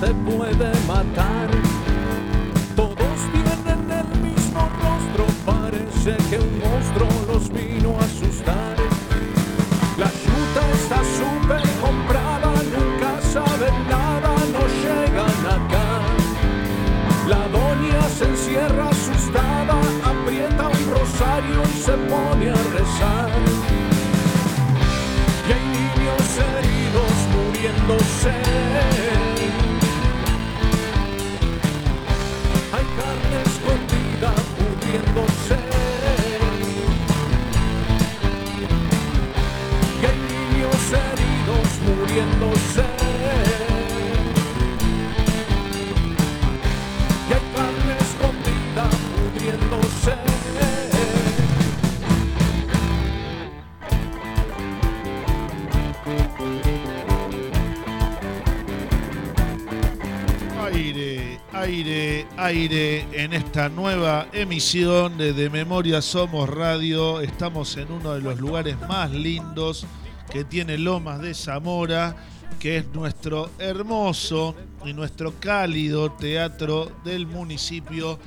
te puede matar. Todos tienen el mismo rostro, parece que un monstruo muriéndose. Y hay carne escondida pudriéndose. Aire, aire, aire en esta nueva emisión de De Memoria Somos Radio. Estamos en uno de los lugares más lindos que tiene Lomas de Zamora, que es nuestro hermoso y nuestro cálido teatro del municipio,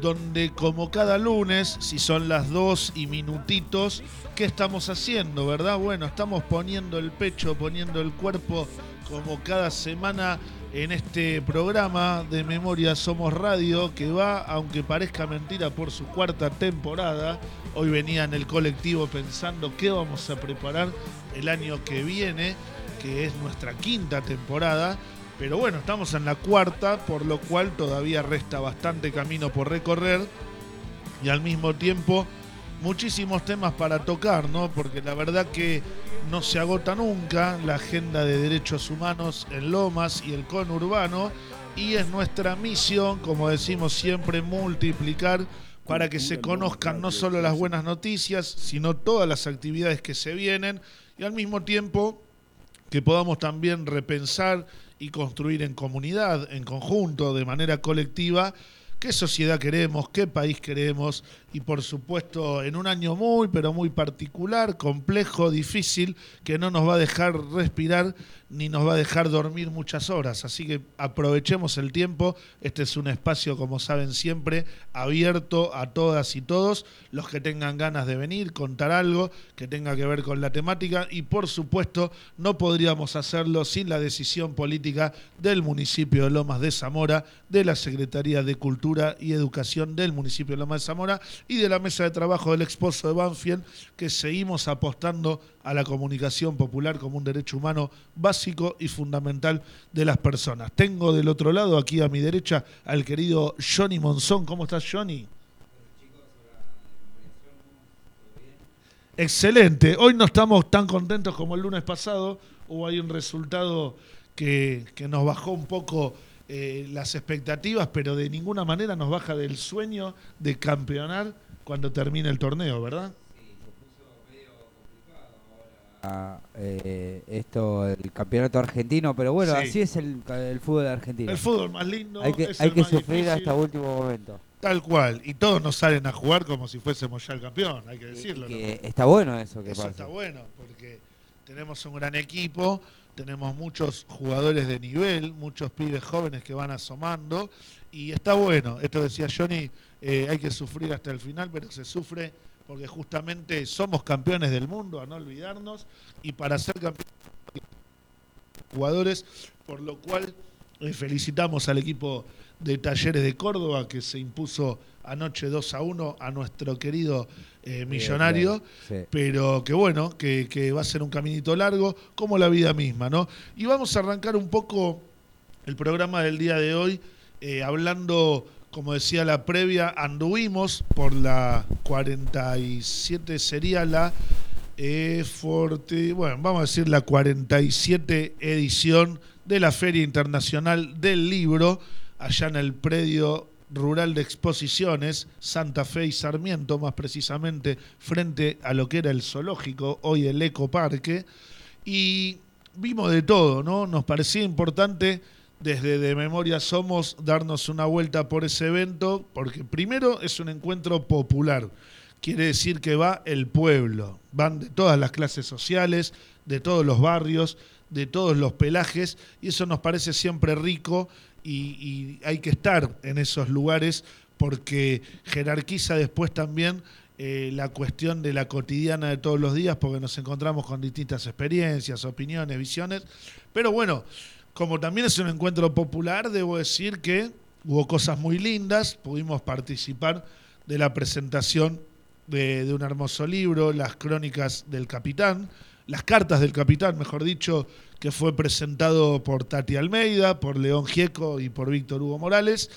donde como cada lunes, si son las dos y minutitos, ¿qué estamos haciendo, verdad? Bueno, estamos poniendo el pecho, poniendo el cuerpo como cada semana en este programa de Memoria Somos Radio que va, aunque parezca mentira, por su cuarta temporada. Hoy venía en el colectivo pensando qué vamos a preparar el año que viene, que es nuestra quinta temporada. Pero bueno, estamos en la cuarta, por lo cual todavía resta bastante camino por recorrer y al mismo tiempo muchísimos temas para tocar, ¿no? Porque la verdad que no se agota nunca la agenda de derechos humanos en Lomas y el conurbano y es nuestra misión, como decimos siempre, multiplicar para que se conozcan no solo las buenas noticias, sino todas las actividades que se vienen y al mismo tiempo que podamos también repensar y construir en comunidad, en conjunto, de manera colectiva, qué sociedad queremos, qué país queremos y por supuesto en un año muy pero muy particular, complejo, difícil, que no nos va a dejar respirar ni nos va a dejar dormir muchas horas. Así que aprovechemos el tiempo. Este es un espacio, como saben siempre, abierto a todas y todos. Los que tengan ganas de venir, contar algo que tenga que ver con la temática. Y por supuesto, no podríamos hacerlo sin la decisión política del municipio de Lomas de Zamora, de la Secretaría de Cultura y Educación del municipio de Lomas de Zamora y de la mesa de trabajo del exposo de Banfield, que seguimos apostando a la comunicación popular como un derecho humano básico y fundamental de las personas. Tengo del otro lado, aquí a mi derecha, al querido Johnny Monzón. ¿Cómo estás, Johnny? Excelente. Hoy no estamos tan contentos como el lunes pasado. Hubo ahí un resultado que, que nos bajó un poco eh, las expectativas, pero de ninguna manera nos baja del sueño de campeonar cuando termine el torneo, ¿verdad? Eh, esto, el campeonato argentino, pero bueno, Sí. así es el, el fútbol argentino. El fútbol más lindo. hay que, es hay el que más sufrir difícil, hasta último momento. Tal cual. Y todos nos salen a jugar como si fuésemos ya el campeón, hay que decirlo. Que está bueno eso que Eso pasa. está bueno, porque tenemos un gran equipo, tenemos muchos jugadores de nivel, muchos pibes jóvenes que van asomando, y está bueno. Esto decía Johnny, eh, hay que sufrir hasta el final, pero se sufre porque justamente somos campeones del mundo, a no olvidarnos, y para ser campeones jugadores, por lo cual eh, felicitamos al equipo de Talleres de Córdoba que se impuso anoche 2 a 1 a nuestro querido eh, millonario Sí. pero que bueno, que, que va a ser un caminito largo, como la vida misma, ¿no? Y vamos a arrancar un poco el programa del día de hoy, eh, hablando, como decía la previa, anduvimos por la 47, sería la, eh, bueno, vamos a decir la 47 edición de la Feria Internacional del Libro, allá en el predio rural de exposiciones, Santa Fe y Sarmiento, más precisamente frente a lo que era el zoológico, hoy el ecoparque, y vimos de todo, ¿no? Nos parecía importante desde De Memoria Somos darnos una vuelta por ese evento, porque primero es un encuentro popular, quiere decir que va el pueblo, van de todas las clases sociales, de todos los barrios, de todos los pelajes y eso nos parece siempre rico y, hay que estar en esos lugares porque jerarquiza después también eh, la cuestión de la cotidiana de todos los días porque nos encontramos con distintas experiencias, opiniones, visiones. Pero bueno, como también es un encuentro popular, debo decir que hubo cosas muy lindas, pudimos participar de la presentación de, un hermoso libro, Las Crónicas del Capitán, las cartas del capitán, mejor dicho, que fue presentado por Tati Almeida, por León Gieco y por Víctor Hugo Morales.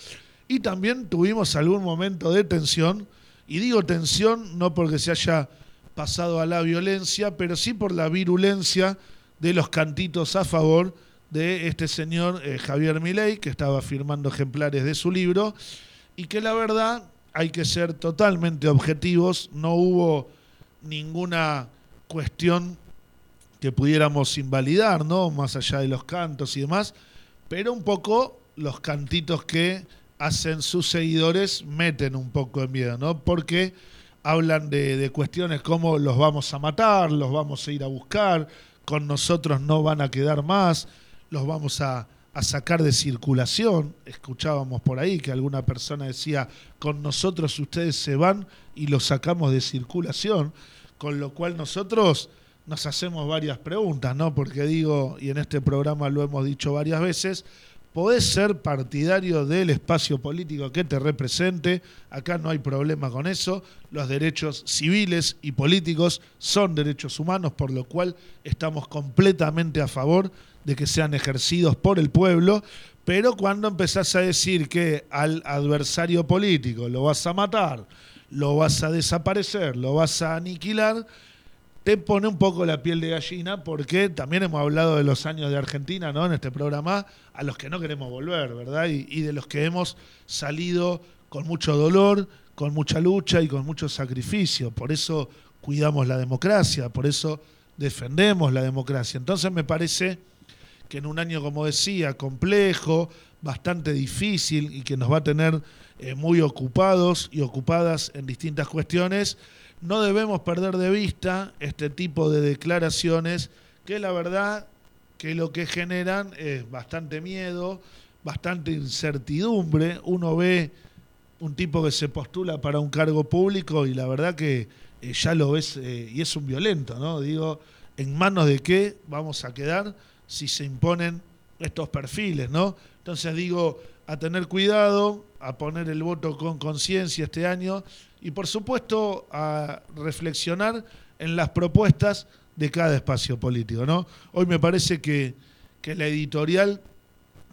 Y también tuvimos algún momento de tensión, y digo tensión no porque se haya pasado a la violencia, pero sí por la virulencia de los cantitos a favor de este señor eh, Javier Milei, que estaba firmando ejemplares de su libro, y que la verdad hay que ser totalmente objetivos, no hubo ninguna cuestión que pudiéramos invalidar, ¿no? Más allá de los cantos y demás, pero un poco los cantitos que hacen sus seguidores meten un poco de miedo, ¿no? Porque hablan de, cuestiones como los vamos a matar, los vamos a ir a buscar, con nosotros no van a quedar más, los vamos a, sacar de circulación. Escuchábamos por ahí que alguna persona decía, con nosotros ustedes se van y los sacamos de circulación, con lo cual nosotros nos hacemos varias preguntas, ¿no? Porque digo, y en este programa lo hemos dicho varias veces, podés ser partidario del espacio político que te represente, acá no hay problema con eso, los derechos civiles y políticos son derechos humanos, por lo cual estamos completamente a favor de que sean ejercidos por el pueblo, pero cuando empezás a decir que al adversario político lo vas a matar, lo vas a desaparecer, lo vas a aniquilar, te pone un poco la piel de gallina porque también hemos hablado de los años de Argentina, ¿no? En este programa, a los que no queremos volver, ¿verdad? Y, de los que hemos salido con mucho dolor, con mucha lucha y con mucho sacrificio. Por eso cuidamos la democracia, por eso defendemos la democracia. Entonces me parece que en un año, como decía, complejo, bastante difícil y que nos va a tener eh, muy ocupados y ocupadas en distintas cuestiones, no debemos perder de vista este tipo de declaraciones que la verdad que lo que generan es bastante miedo, bastante incertidumbre. Uno ve un tipo que se postula para un cargo público y la verdad que eh, ya lo ves eh, y es un violento, ¿no? Digo, ¿en manos de qué vamos a quedar si se imponen estos perfiles, ¿no? Entonces digo, a tener cuidado, a poner el voto con conciencia este año y por supuesto a reflexionar en las propuestas de cada espacio político. ¿no? Hoy me parece que, la editorial,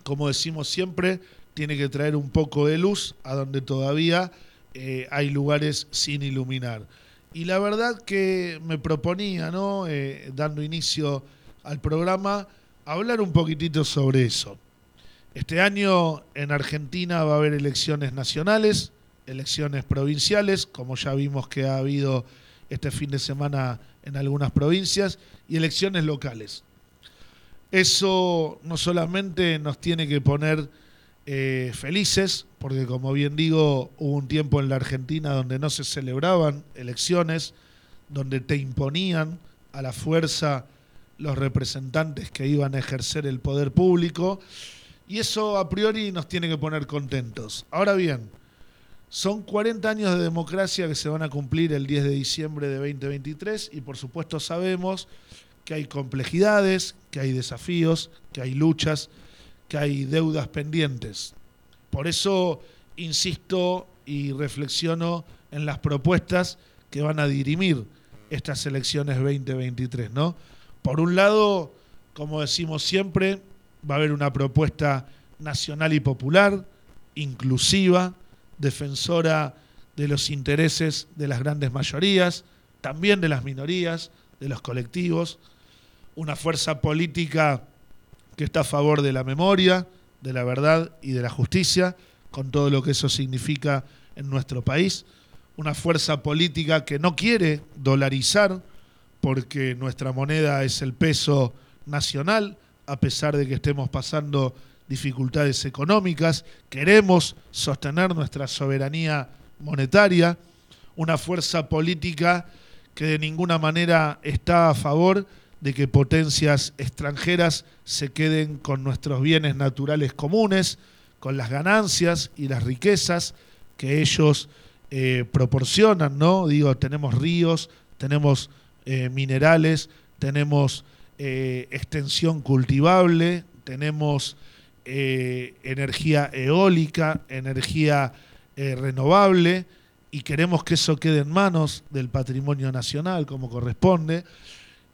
como decimos siempre, tiene que traer un poco de luz a donde todavía eh, hay lugares sin iluminar. Y la verdad que me proponía, ¿no? Eh, dando inicio al programa, hablar un poquitito sobre eso. Este año en Argentina va a haber elecciones nacionales, elecciones provinciales, como ya vimos que ha habido este fin de semana en algunas provincias, y elecciones locales. Eso no solamente nos tiene que poner eh, felices, porque como bien digo, hubo un tiempo en la Argentina donde no se celebraban elecciones, donde te imponían a la fuerza los representantes que iban a ejercer el poder público, y eso a priori nos tiene que poner contentos. Ahora bien, son 40 años de democracia que se van a cumplir el 10 de diciembre de 2023 y por supuesto sabemos que hay complejidades, que hay desafíos, que hay luchas, que hay deudas pendientes. Por eso insisto y reflexiono en las propuestas que van a dirimir estas elecciones 2023, ¿no? Por un lado, como decimos siempre, va a haber una propuesta nacional y popular, inclusiva, defensora de los intereses de las grandes mayorías, también de las minorías, de los colectivos, una fuerza política que está a favor de la memoria, de la verdad y de la justicia, con todo lo que eso significa en nuestro país, una fuerza política que no quiere dolarizar porque nuestra moneda es el peso nacional, a pesar de que estemos pasando dificultades económicas, queremos sostener nuestra soberanía monetaria, una fuerza política que de ninguna manera está a favor de que potencias extranjeras se queden con nuestros bienes naturales comunes, con las ganancias y las riquezas que ellos eh, proporcionan, ¿no? Digo, tenemos ríos, tenemos eh, minerales, tenemos eh, extensión cultivable, tenemos energía eólica, energía renovable, y queremos que eso quede en manos del patrimonio nacional como corresponde.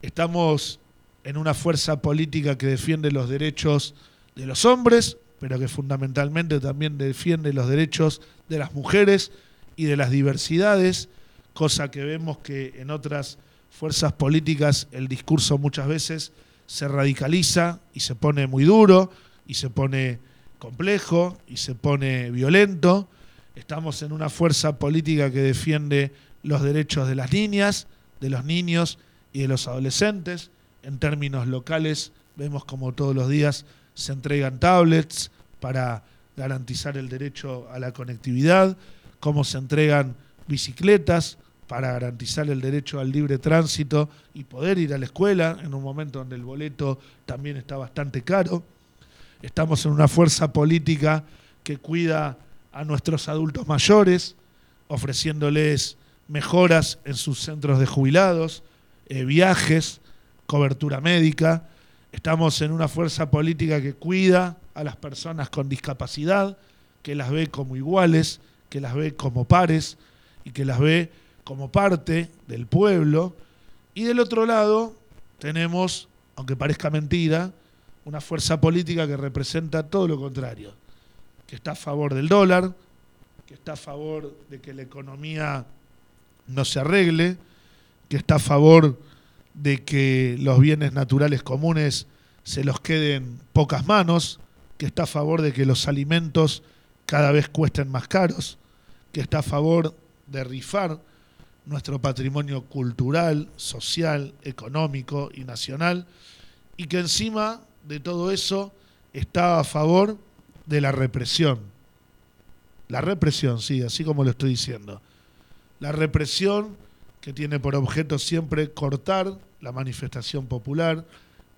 Estamos en una fuerza política que defiende los derechos de los hombres, pero que fundamentalmente también defiende los derechos de las mujeres y de las diversidades, cosa que vemos que en otras fuerzas políticas el discurso muchas veces se radicaliza y se pone muy duro y se pone complejo y se pone violento. Estamos en una fuerza política que defiende los derechos de las niñas, de los niños y de los adolescentes. En términos locales vemos como todos los días se entregan tablets para garantizar el derecho a la conectividad, cómo se entregan bicicletas para garantizar el derecho al libre tránsito y poder ir a la escuela en un momento donde el boleto también está bastante caro. Estamos en una fuerza política que cuida a nuestros adultos mayores, ofreciéndoles mejoras en sus centros de jubilados, eh, viajes, cobertura médica, Estamos en una fuerza política que cuida a las personas con discapacidad, que las ve como iguales, que las ve como pares y que las ve como parte del pueblo. Y del otro lado tenemos, aunque parezca mentira, una fuerza política que representa todo lo contrario, que está a favor del dólar, que está a favor de que la economía no se arregle, que está a favor de que los bienes naturales comunes se los queden pocas manos, que está a favor de que los alimentos cada vez cuesten más caros, que está a favor de rifar nuestro patrimonio cultural, social, económico y nacional, y que encima de todo eso está a favor de la represión. La represión, sí, así como lo estoy diciendo. La represión que tiene por objeto siempre cortar la manifestación popular,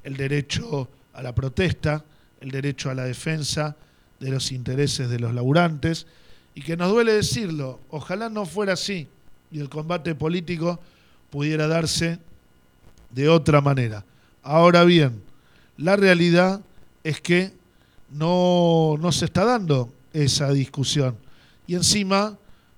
el derecho a la protesta, el derecho a la defensa de los intereses de los laburantes, y que nos duele decirlo, ojalá no fuera así y el combate político pudiera darse de otra manera. Ahora bien, la realidad es que no, no se está dando esa discusión y encima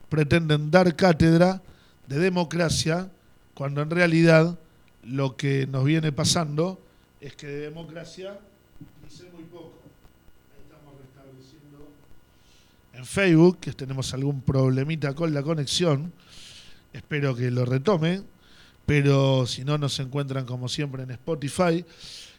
pretenden dar cátedra de democracia cuando en realidad lo que nos viene pasando es que de democracia dice muy poco. Estamos restableciendo en Facebook, que tenemos algún problemita con la conexión. Espero que lo retome, pero si no nos encuentran como siempre en Spotify.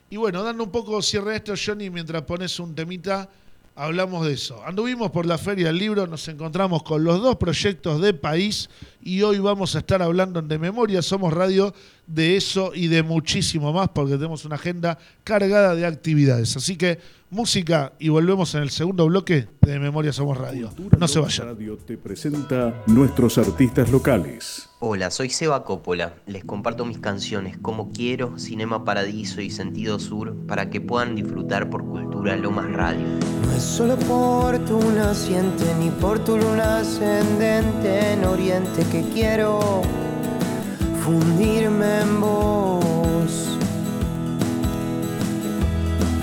Y bueno, dando un poco cierre a esto, Johnny, mientras pones un temita hablamos de eso. Anduvimos por la Feria del Libro, nos encontramos con los dos proyectos de país y hoy vamos a estar hablando De Memoria Somos Radio de eso y de muchísimo más porque tenemos una agenda cargada de actividades. Así que música y volvemos en el segundo bloque de Memoria Somos Radio. No se vayan. Radio te presenta nuestros artistas locales. Hola, soy Seba Coppola. Les comparto mis canciones Como Quiero, Cinema Paradiso y Sentido Sur para que puedan disfrutar por Cultura Lomas Radio. No es solo por tu naciente ni por tu luna ascendente en Oriente que quiero fundirme en vos.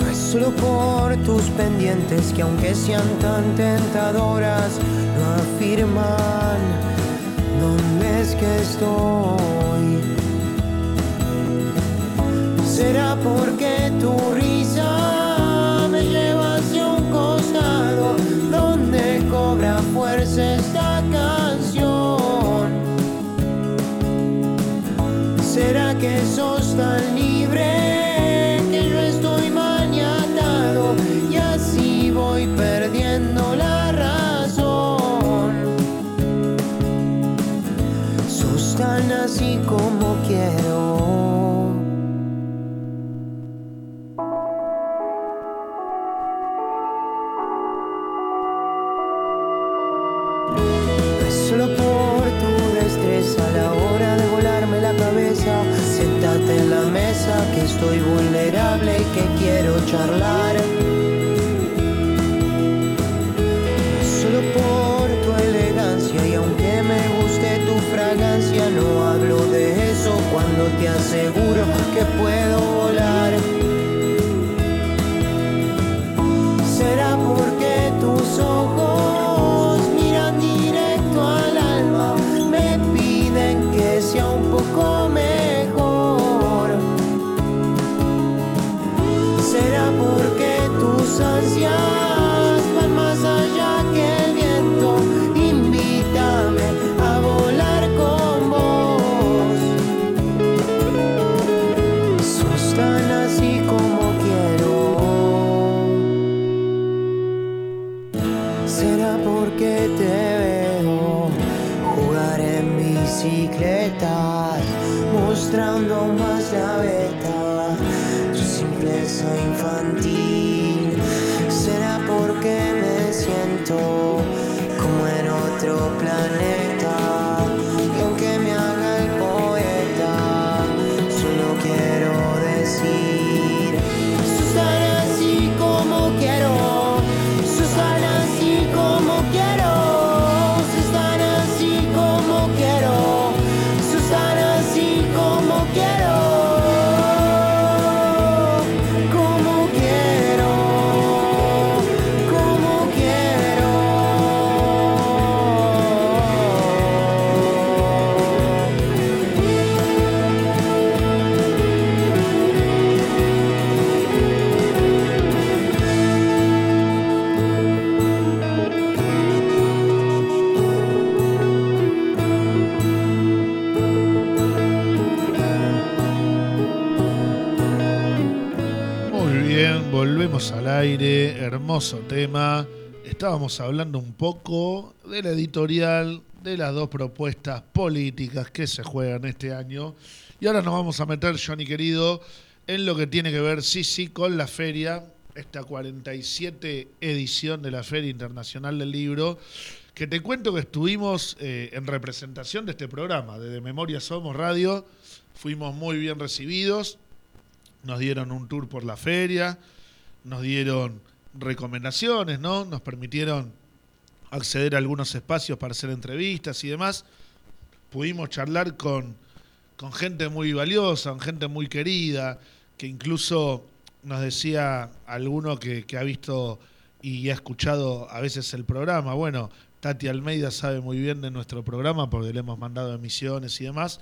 No es solo por tus pendientes que aunque sean tan tentadoras, no afirman ¿Dónde es que estoy? ¿Será porque tu risa me lleva hacia un costado donde cobra fuerza esta ¿Será que sos tan que estoy vulnerable y que quiero charlar. Solo por tu elegancia y aunque me guste tu fragancia, no hablo de eso cuando te aseguro que puedo volar. Hermoso tema. Estábamos hablando un poco de la editorial, de las dos propuestas políticas que se juegan este año. Y ahora nos vamos a meter, Johnny querido, en lo que tiene que ver, sí, sí, con la feria, esta 47 edición de la Feria Internacional del Libro, que te cuento que estuvimos eh, en representación de este programa, de De Memoria Somos Radio, fuimos muy bien recibidos, nos dieron un tour por la feria, nos dieron recomendaciones, ¿no? Nos permitieron acceder a algunos espacios para hacer entrevistas y demás. Pudimos charlar con, con gente muy valiosa, con gente muy querida, que incluso nos decía alguno que, que ha visto y ha escuchado a veces el programa. Bueno, Tati Almeida sabe muy bien de nuestro programa porque le hemos mandado emisiones y demás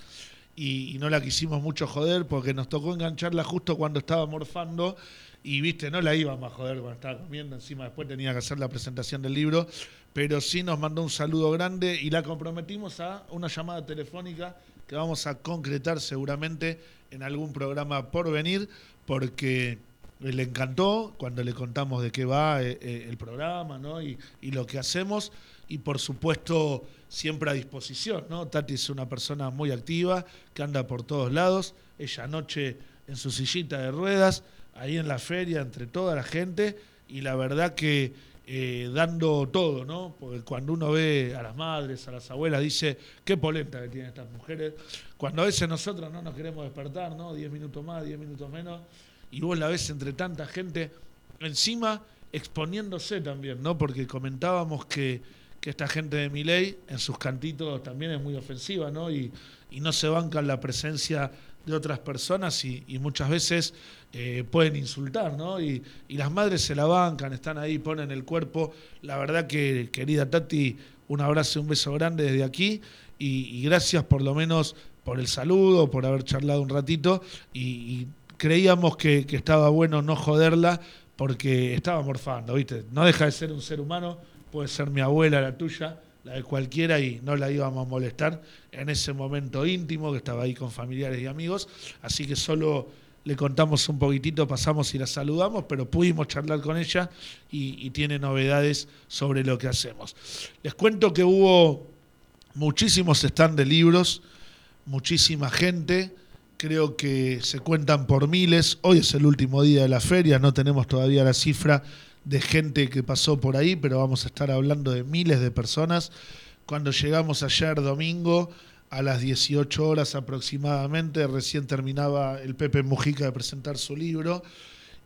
y, y no la quisimos mucho joder porque nos tocó engancharla justo cuando estaba morfando y viste, no la íbamos a joder cuando estaba comiendo, encima después tenía que hacer la presentación del libro, pero sí nos mandó un saludo grande y la comprometimos a una llamada telefónica que vamos a concretar seguramente en algún programa por venir porque le encantó cuando le contamos de qué va eh, eh, el programa ¿no? y, y lo que hacemos y por supuesto siempre a disposición, ¿no? Tati es una persona muy activa, que anda por todos lados, ella anoche en su sillita de ruedas, ahí en la feria, entre toda la gente, y la verdad que eh, dando todo, ¿no? Porque cuando uno ve a las madres, a las abuelas, dice, qué polenta que tienen estas mujeres, cuando a veces nosotros no nos queremos despertar, ¿no? Diez minutos más, diez minutos menos, y vos la ves entre tanta gente, encima exponiéndose también, ¿no? Porque comentábamos que, que esta gente de Miley en sus cantitos también es muy ofensiva, ¿no? Y, no se bancan la presencia de otras personas y muchas veces eh, pueden insultar, ¿no? Y, las madres se la bancan, están ahí, ponen el cuerpo. La verdad que, querida Tati, un abrazo y un beso grande desde aquí y, gracias por lo menos por el saludo, por haber charlado un ratito y, creíamos que estaba bueno no joderla porque estaba morfando, ¿viste? No deja de ser un ser humano, puede ser mi abuela, la tuya, la de cualquiera, y no la íbamos a molestar en ese momento íntimo que estaba ahí con familiares y amigos. Así que solo le contamos un poquitito, pasamos y la saludamos, pero pudimos charlar con ella y, tiene novedades sobre lo que hacemos. Les cuento que hubo muchísimos stand de libros, muchísima gente creo que se cuentan por miles. Hoy es el último día de la feria, no tenemos todavía la cifra de gente que pasó por ahí, pero vamos a estar hablando de miles de personas. Cuando llegamos ayer domingo a las 18 horas aproximadamente, recién terminaba el Pepe Mujica de presentar su libro,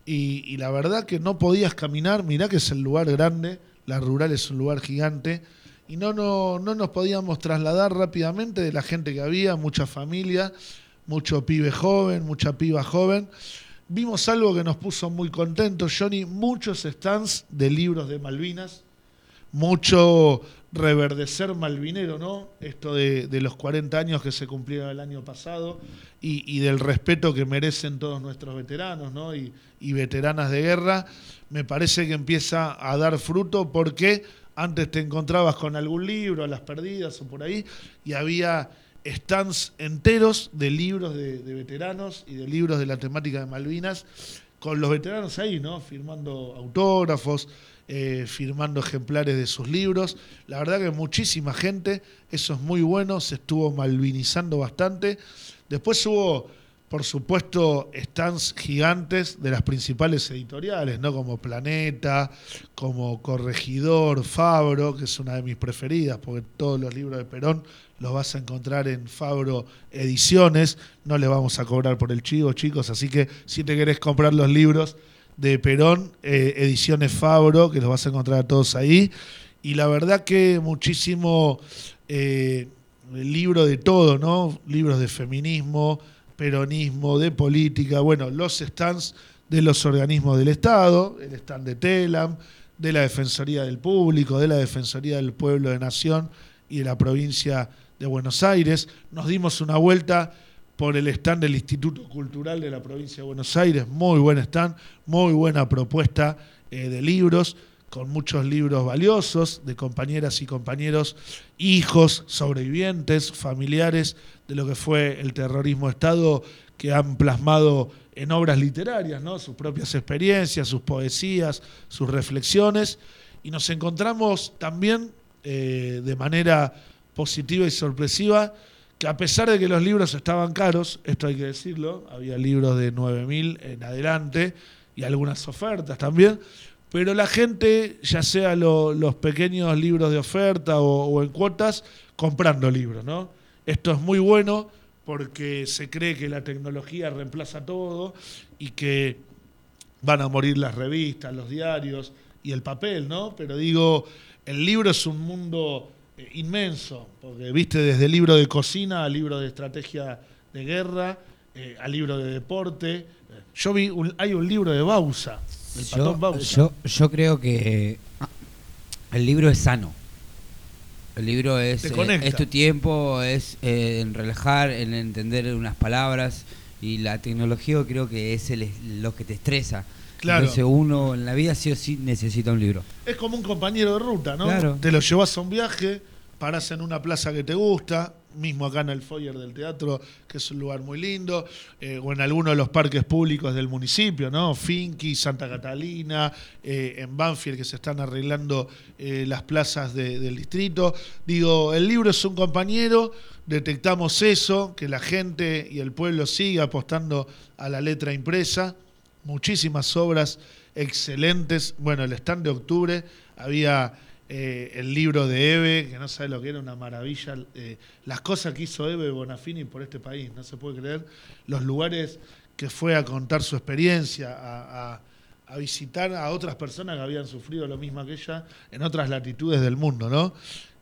y, la verdad que no podías caminar, mirá que es el lugar grande, la rural es un lugar gigante, y no, no, no nos podíamos trasladar rápidamente de la gente que había, mucha familia, mucho pibe joven, mucha piba joven. Vimos algo que nos puso muy contentos, Johnny, muchos stands de libros de Malvinas, mucho reverdecer malvinero, ¿no? Esto de, de los 40 años que se cumplieron el año pasado y, del respeto que merecen todos nuestros veteranos, ¿no? Y, veteranas de guerra, me parece que empieza a dar fruto porque antes te encontrabas con algún libro, las perdidas o por ahí, y había stands enteros de libros de, de veteranos y de libros de la temática de Malvinas, con los veteranos ahí, ¿no? Firmando autógrafos, eh, firmando ejemplares de sus libros. La verdad que muchísima gente, eso es muy bueno, se estuvo malvinizando bastante. Después hubo, por supuesto, stands gigantes de las principales editoriales, ¿no? Como Planeta, como Corregidor, Fabro, que es una de mis preferidas, porque todos los libros de Perón los vas a encontrar en Fabro Ediciones. No le vamos a cobrar por el chivo, chicos, así que si te querés comprar los libros de Perón, eh, Ediciones Fabro, que los vas a encontrar a todos ahí. Y la verdad que muchísimo eh, libro de todo, ¿no? Libros de feminismo, peronismo, de política, bueno, los stands de los organismos del Estado, el stand de TELAM, de la Defensoría del Público, de la Defensoría del Pueblo de Nación y de la provincia de Buenos Aires. Nos dimos una vuelta por el stand del Instituto Cultural de la provincia de Buenos Aires, muy buen stand, muy buena propuesta eh, de libros, con muchos libros valiosos de compañeras y compañeros, hijos, sobrevivientes, familiares de lo que fue el terrorismo Estado, que han plasmado en obras literarias, ¿no? sus propias experiencias, sus poesías, sus reflexiones, y nos encontramos también eh, de manera positiva y sorpresiva que a pesar de que los libros estaban caros, esto hay que decirlo, había libros de 9.000 en adelante y algunas ofertas también, pero la gente, ya sea lo, los pequeños libros de oferta o, o, en cuotas, comprando libros, ¿no? Esto es muy bueno porque se cree que la tecnología reemplaza todo y que van a morir las revistas, los diarios y el papel, ¿no? Pero digo, el libro es un mundo inmenso, porque viste desde libro de cocina a libro de estrategia de guerra, eh, a libro de deporte. Yo vi, un, hay un libro de Bausa, el Yo, patón Bausa. yo, yo creo que ah, el libro es sano. El libro es, eh, es tu tiempo, es eh, en relajar, en entender unas palabras y la tecnología creo que es el, lo que te estresa. Claro. Entonces uno en la vida sí o sí necesita un libro. Es como un compañero de ruta, ¿no? Claro. Te lo llevas a un viaje, parás en una plaza que te gusta, mismo acá en el foyer del teatro, que es un lugar muy lindo, eh, o en alguno de los parques públicos del municipio, ¿no? Finky, Santa Catalina, eh, en Banfield, que se están arreglando eh, las plazas de- del distrito. Digo, el libro es un compañero, detectamos eso, que la gente y el pueblo sigue apostando a la letra impresa muchísimas obras excelentes. Bueno, el stand de octubre había eh, el libro de Eve, que no sabe lo que era, una maravilla. eh, las cosas que hizo Eve Bonafini por este país, no se puede creer. Los lugares que fue a contar su experiencia, a, visitar a otras personas que habían sufrido lo mismo que ella en otras latitudes del mundo, ¿no?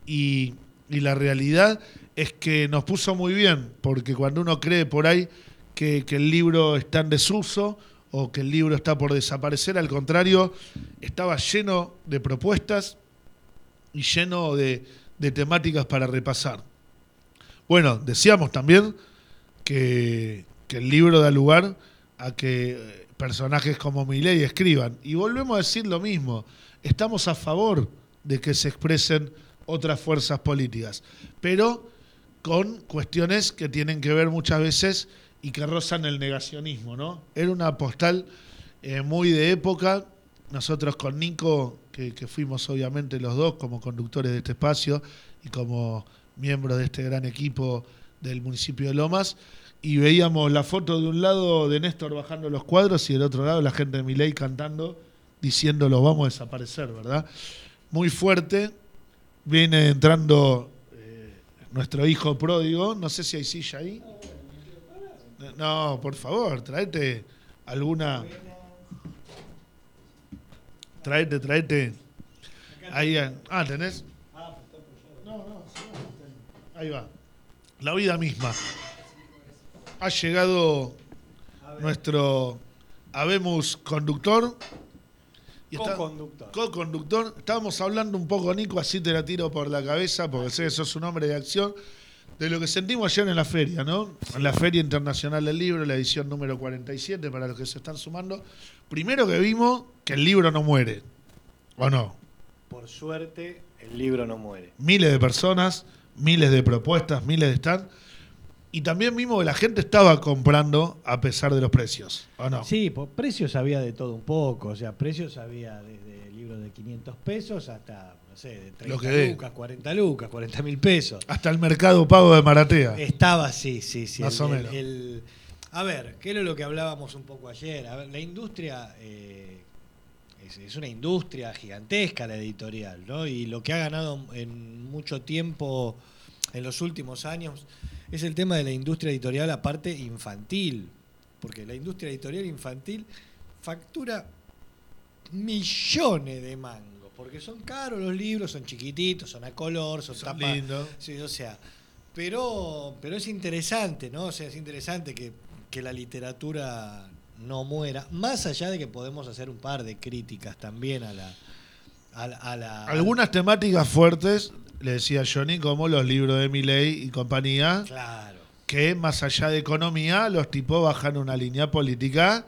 Y, la realidad es que nos puso muy bien, porque cuando uno cree por ahí que el libro está en desuso o que el libro está por desaparecer, al contrario, estaba lleno de propuestas y lleno de, de temáticas para repasar. Bueno, decíamos también que, que el libro da lugar a que personajes como Milei escriban. Y volvemos a decir lo mismo, estamos a favor de que se expresen otras fuerzas políticas, pero con cuestiones que tienen que ver muchas veces y que rozan el negacionismo, ¿no? Era una postal eh, muy de época. Nosotros con Nico, que, fuimos obviamente los dos como conductores de este espacio y como miembros de este gran equipo del municipio de Lomas, y veíamos la foto de un lado de Néstor bajando los cuadros y del otro lado la gente de Milei cantando, diciendo los vamos a desaparecer, ¿verdad? Muy fuerte, viene entrando eh, nuestro hijo pródigo. No sé si hay silla ahí. No, por favor, tráete alguna. Tráete, tráete. Ahí, ah, ¿tenés? No, no, Ahí va. La vida misma. Ha llegado nuestro Habemos conductor. Co-conductor. Co-conductor. Estábamos hablando un poco, Nico, así te la tiro por la cabeza, porque sé que sos un hombre de acción, de lo que sentimos ayer en la feria, ¿no? En la Feria Internacional del Libro, la edición número 47, para los que se están sumando. Primero que vimos que el libro no muere, ¿o no? Por suerte, el libro no muere. Miles de personas, miles de propuestas, miles de stands. Y también vimos que la gente estaba comprando a pesar de los precios, ¿o no? Sí, por precios había de todo un poco. O sea, precios había desde libros de 500 pesos hasta, no sé, de 30 Lo que lucas, 40 lucas, 40 mil pesos. Hasta el mercado pago de Maratea. Estaba así, sí, sí. Más el- o menos. el- a ver, ¿qué era lo que hablábamos un poco ayer? A ver, la industria eh, es, es una industria gigantesca, la editorial, ¿no? Y lo que ha ganado en mucho tiempo, en los últimos años, es el tema de la industria editorial, aparte infantil. Porque la industria editorial infantil factura millones de mangos. Porque son caros los libros, son chiquititos, son a color, son, Son tapas-. Sí, o sea, pero, pero es interesante, ¿no? O sea, es interesante que, que la literatura no muera, más allá de que podemos hacer un par de críticas también a la... A la, a la- Algunas temáticas fuertes, le decía Johnny, como los libros de Milley y compañía, Claro. que más allá de economía, los tipos bajan una línea política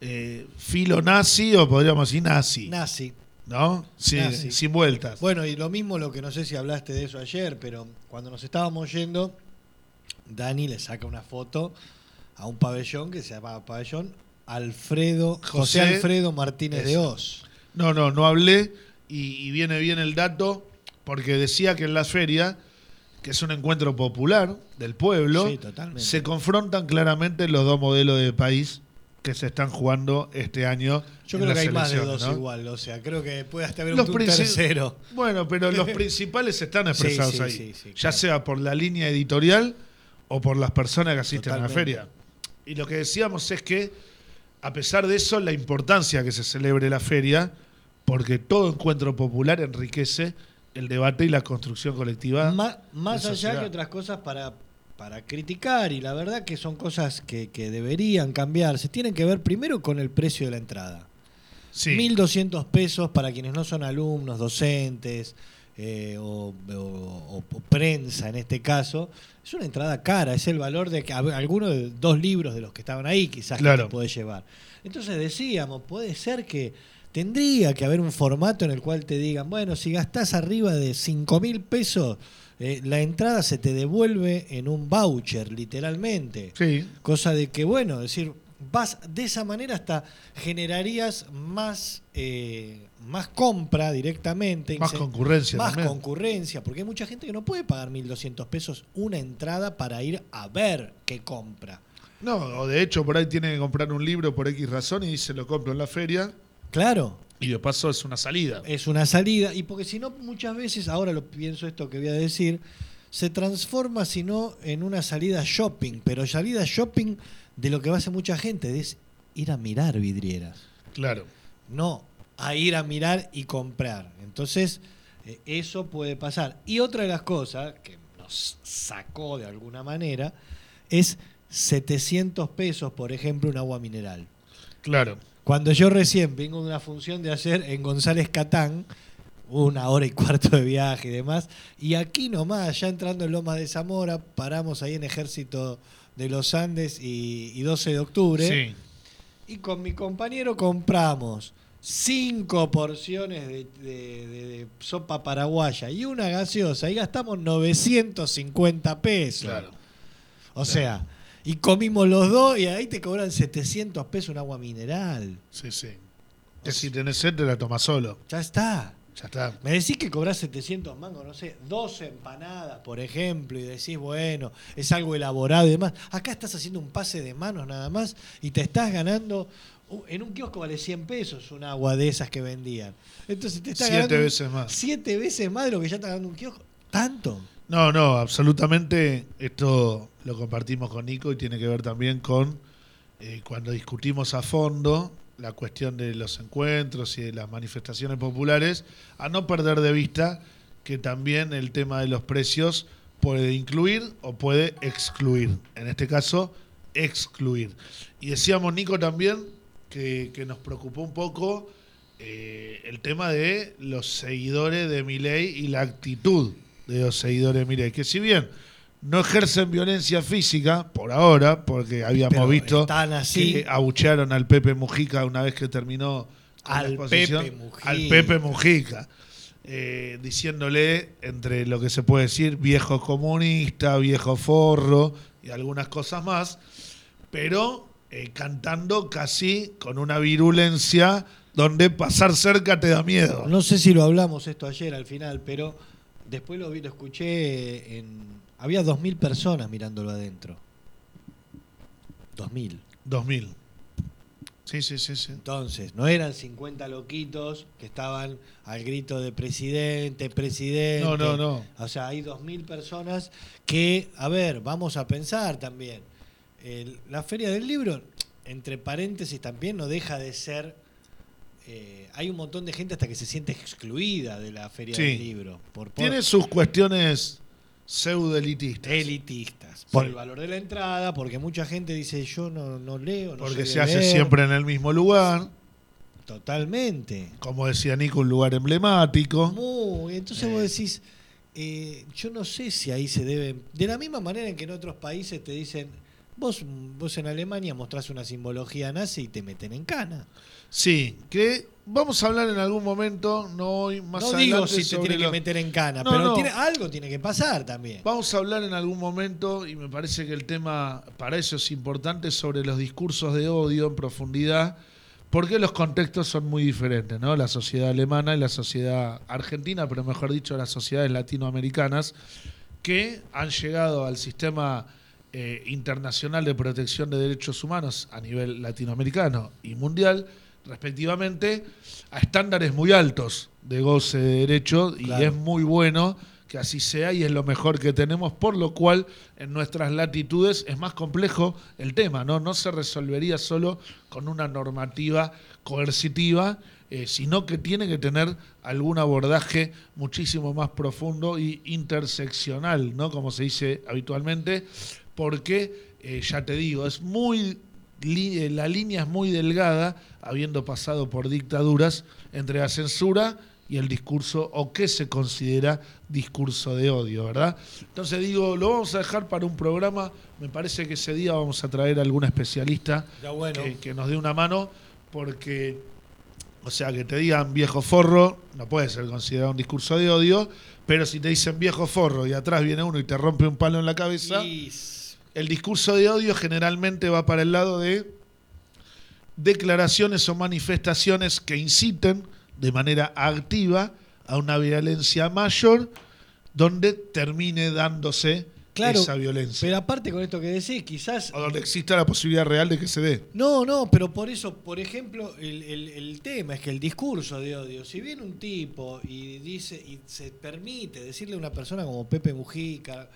eh, filo nazi o podríamos decir nazi, Nazi. ¿No? Sí, Nazi. sin vueltas. Bueno, y lo mismo lo que no sé si hablaste de eso ayer, pero cuando nos estábamos yendo, Dani le saca una foto a un pabellón que se llama Pabellón Alfredo, José, José- Alfredo Martínez de. Oz. No, no, no hablé y, y viene bien el dato porque decía que en la feria, que es un encuentro popular del pueblo, Sí, se confrontan claramente los dos modelos de país que se están jugando este año. Yo creo que hay más de dos ¿no? igual, o sea, creo que puede hasta haber Los un, tercero. Bueno, pero los principales están expresados sí, ahí. sí, sí, ya claro. sea por la línea editorial o por las personas que asisten a la feria. Y lo que decíamos es que, a pesar de eso, la importancia que se celebre la feria, porque todo encuentro popular enriquece el debate y la construcción colectiva. Más allá que otras cosas para, para criticar, y la verdad que son cosas que, que deberían cambiarse, tienen que ver primero con el precio de la entrada. Sí. 1.200 pesos para quienes no son alumnos, docentes eh, o, o- o prensa en este caso. Es una entrada cara, es el valor de que alguno de dos libros de los que estaban ahí quizás que Claro. te puede llevar. Entonces decíamos, puede ser que tendría que haber un formato en el cual te digan, bueno, si gastás arriba de 5 mil pesos, eh, la entrada se te devuelve en un voucher, literalmente. Sí. Cosa de que, bueno, decir, vas de esa manera hasta generarías más, eh, más compra directamente. Más concurrencia Más también. concurrencia, porque hay mucha gente que no puede pagar 1.200 pesos una entrada para ir a ver qué compra. No, o de hecho por ahí tiene que comprar un libro por X razón y se lo compro en la feria Claro, y de paso es una salida. es una salida, y porque si no, muchas veces, ahora lo pienso esto que voy a decir, se transforma, si no, en una salida shopping, pero salida shopping de lo que va a hacer mucha gente, es ir a mirar vidrieras. Claro. no a ir a mirar y comprar. Entonces, eh, eso puede pasar. Y otra de las cosas que nos sacó de alguna manera es 700 pesos, por ejemplo, un agua mineral. Claro. Cuando yo recién vengo de una función de hacer en González Catán, una hora y cuarto de viaje y demás, y aquí nomás, ya entrando en Lomas de Zamora, paramos ahí en Ejército de los Andes y, y 12 de octubre. Sí. Y con mi compañero compramos cinco porciones de, de- de- de sopa paraguaya y una gaseosa y gastamos 950 pesos. Claro. O sea, y comimos los dos y ahí te cobran 700 pesos un agua mineral. Sí, sí. Que si tenés sed te la tomas solo. Ya está. Ya está. Me decís que cobrás 700 mangos, no sé, dos empanadas, por ejemplo, y decís, bueno, es algo elaborado y demás. Acá estás haciendo un pase de manos nada más y te estás ganando. uh, En un kiosco vale 100 pesos un agua de esas que vendían. Entonces te estás Siete ganando veces más. Siete veces más de lo que ya está ganando un kiosco. ¿Tanto? No, no, absolutamente. Esto lo compartimos con Nico y tiene que ver también con eh, cuando discutimos a fondo la cuestión de los encuentros y de las manifestaciones populares, a no perder de vista que también el tema de los precios puede incluir o puede excluir. En este caso, excluir. Y decíamos, Nico, también que, nos preocupó un poco eh, el tema de los seguidores de Milei y la actitud de los seguidores Milei, que si bien no ejercen violencia física por ahora, porque habíamos Pero visto así. que abuchearon al Pepe Mujica una vez que terminó la Al exposición. Pepe Mujica. Al Pepe Mujica. eh, diciéndole, entre lo que se puede decir, viejo comunista, viejo forro y algunas cosas más, pero eh, cantando casi con una virulencia donde pasar cerca te da miedo. No sé si lo hablamos esto ayer al final, pero después lo vi, lo escuché en. Había 2.000 personas mirándolo adentro. 2.000. 2000. Sí, sí, sí, sí. Entonces, no eran 50 loquitos que estaban al grito de presidente, presidente. No, no, no. O sea, hay 2.000 personas que, a ver, vamos a pensar también. El- la Feria del Libro, entre paréntesis, también no deja de ser... eh, hay un montón de gente hasta que se siente excluida de la Feria Sí. del Libro. Por, por Tiene sus cuestiones pseudoelitistas. elitistas. Por Sí. el valor de la entrada, porque mucha gente dice, yo no, no leo, no Porque se hace leer". siempre en el mismo lugar. Totalmente. Como decía Nico, un lugar emblemático. Muy, entonces Eh. vos decís, eh, yo no sé si ahí se deben. De la misma manera en que en otros países te dicen, vos, vos en Alemania mostrás una simbología nazi y te meten en cana. Sí, que vamos a hablar en algún momento, no hoy, más no adelante. digo si te sobre tiene que meter en cana, No, pero no. tiene- algo tiene que pasar también. Vamos a hablar en algún momento, y me parece que el tema para eso es importante, sobre los discursos de odio en profundidad, porque los contextos son muy diferentes, ¿no? La sociedad alemana y la sociedad argentina, pero mejor dicho, las sociedades latinoamericanas, que han llegado al sistema eh, internacional de protección de derechos humanos a nivel latinoamericano y mundial, respectivamente, a estándares muy altos de goce de derechos, y es muy bueno que así sea y es lo mejor que tenemos, por lo cual en nuestras latitudes es más complejo el tema, ¿no? No se resolvería solo con una normativa coercitiva, eh, sino que tiene que tener algún abordaje muchísimo más profundo y interseccional, ¿no? Como se dice habitualmente, porque, eh, ya te digo, es muy la línea es muy delgada, habiendo pasado por dictaduras, entre la censura y el discurso, o qué se considera discurso de odio, ¿verdad? Entonces digo, lo vamos a dejar para un programa, me parece que ese día vamos a traer a algún especialista bueno. que, que nos dé una mano, porque, o sea, que te digan viejo forro, no puede ser considerado un discurso de odio, pero si te dicen viejo forro y atrás viene uno y te rompe un palo en la cabeza, Y- el discurso de odio generalmente va para el lado de declaraciones o manifestaciones que inciten de manera activa a una violencia mayor donde termine dándose Claro, esa violencia. Pero aparte con esto que decís, quizás o donde exista la posibilidad real de que se dé. No, no, pero por eso, por ejemplo, el, el- el tema es que el discurso de odio, si viene un tipo y dice y se permite decirle a una persona como Pepe Mujica,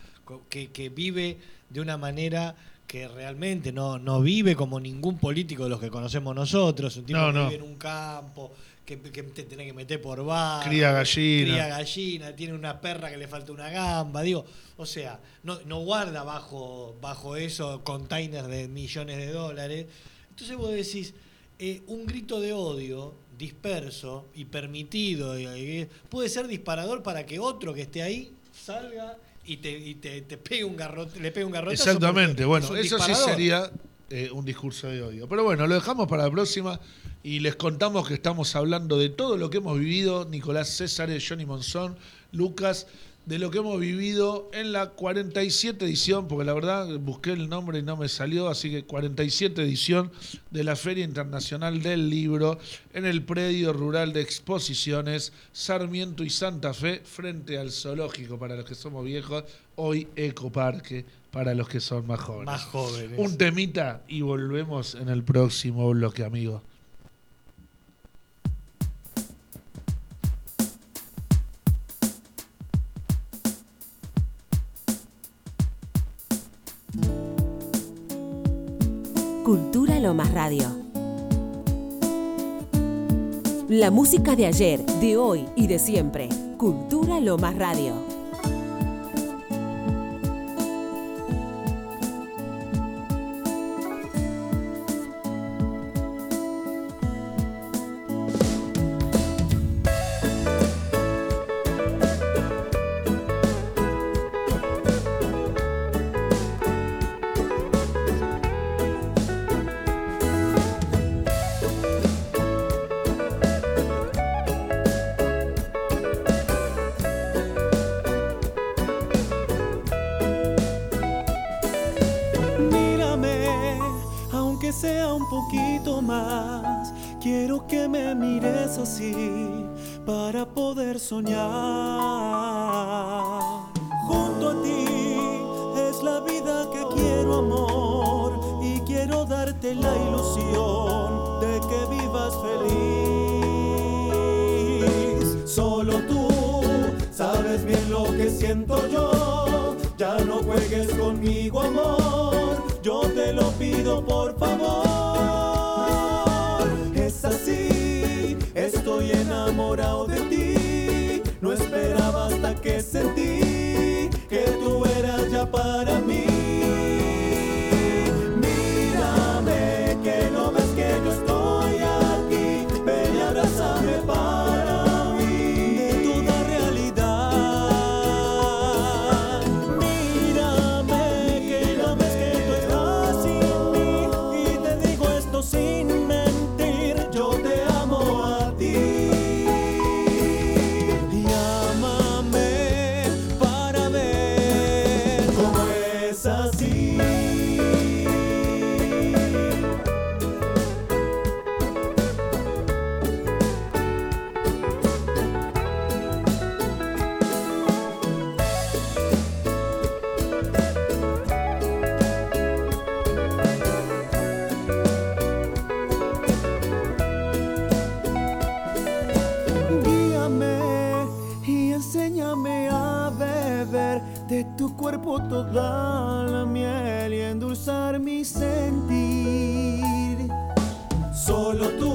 que vive de una manera que realmente no, no vive como ningún político de los que conocemos nosotros, un tipo No, que no. vive en un campo, que, que te tiene que meter por bar, Cría gallina. cría gallina, tiene una perra que le falta una gamba, digo, o sea, no, no guarda bajo, bajo eso containers de millones de dólares. Entonces vos decís, eh, un grito de odio disperso y permitido y- puede ser disparador para que otro que esté ahí salga y te, y te, te pegue un garrote, le pegue un garrotazo. Exactamente, bueno, es eso sí sería eh, un discurso de odio. Pero bueno, lo dejamos para la próxima y les contamos que estamos hablando de todo lo que hemos vivido, Nicolás César, Johnny Monzón, Lucas, de lo que hemos vivido en la 47 edición, porque la verdad busqué el nombre y no me salió, así que 47 edición de la Feria Internacional del Libro en el predio rural de exposiciones Sarmiento y Santa Fe frente al zoológico para los que somos viejos, hoy Ecoparque para los que son más jóvenes. Más jóvenes. Un temita y volvemos en el próximo bloque, amigos. Radio. La música de ayer, de hoy y de siempre. Cultura Lomas Radio. Aunque sea un poquito más. Quiero que me mires así para poder soñar. Junto a ti es la vida que quiero, amor. Y quiero darte la ilusión de que vivas feliz. Solo tú sabes bien lo que siento yo. Ya no juegues conmigo, amor. Yo te lo pido por favor. Es así, estoy enamorado de ti. No esperaba hasta que sentí que tú eras ya para mí. Tu cuerpo toda la miel y endulzar mi sentir. Solo tú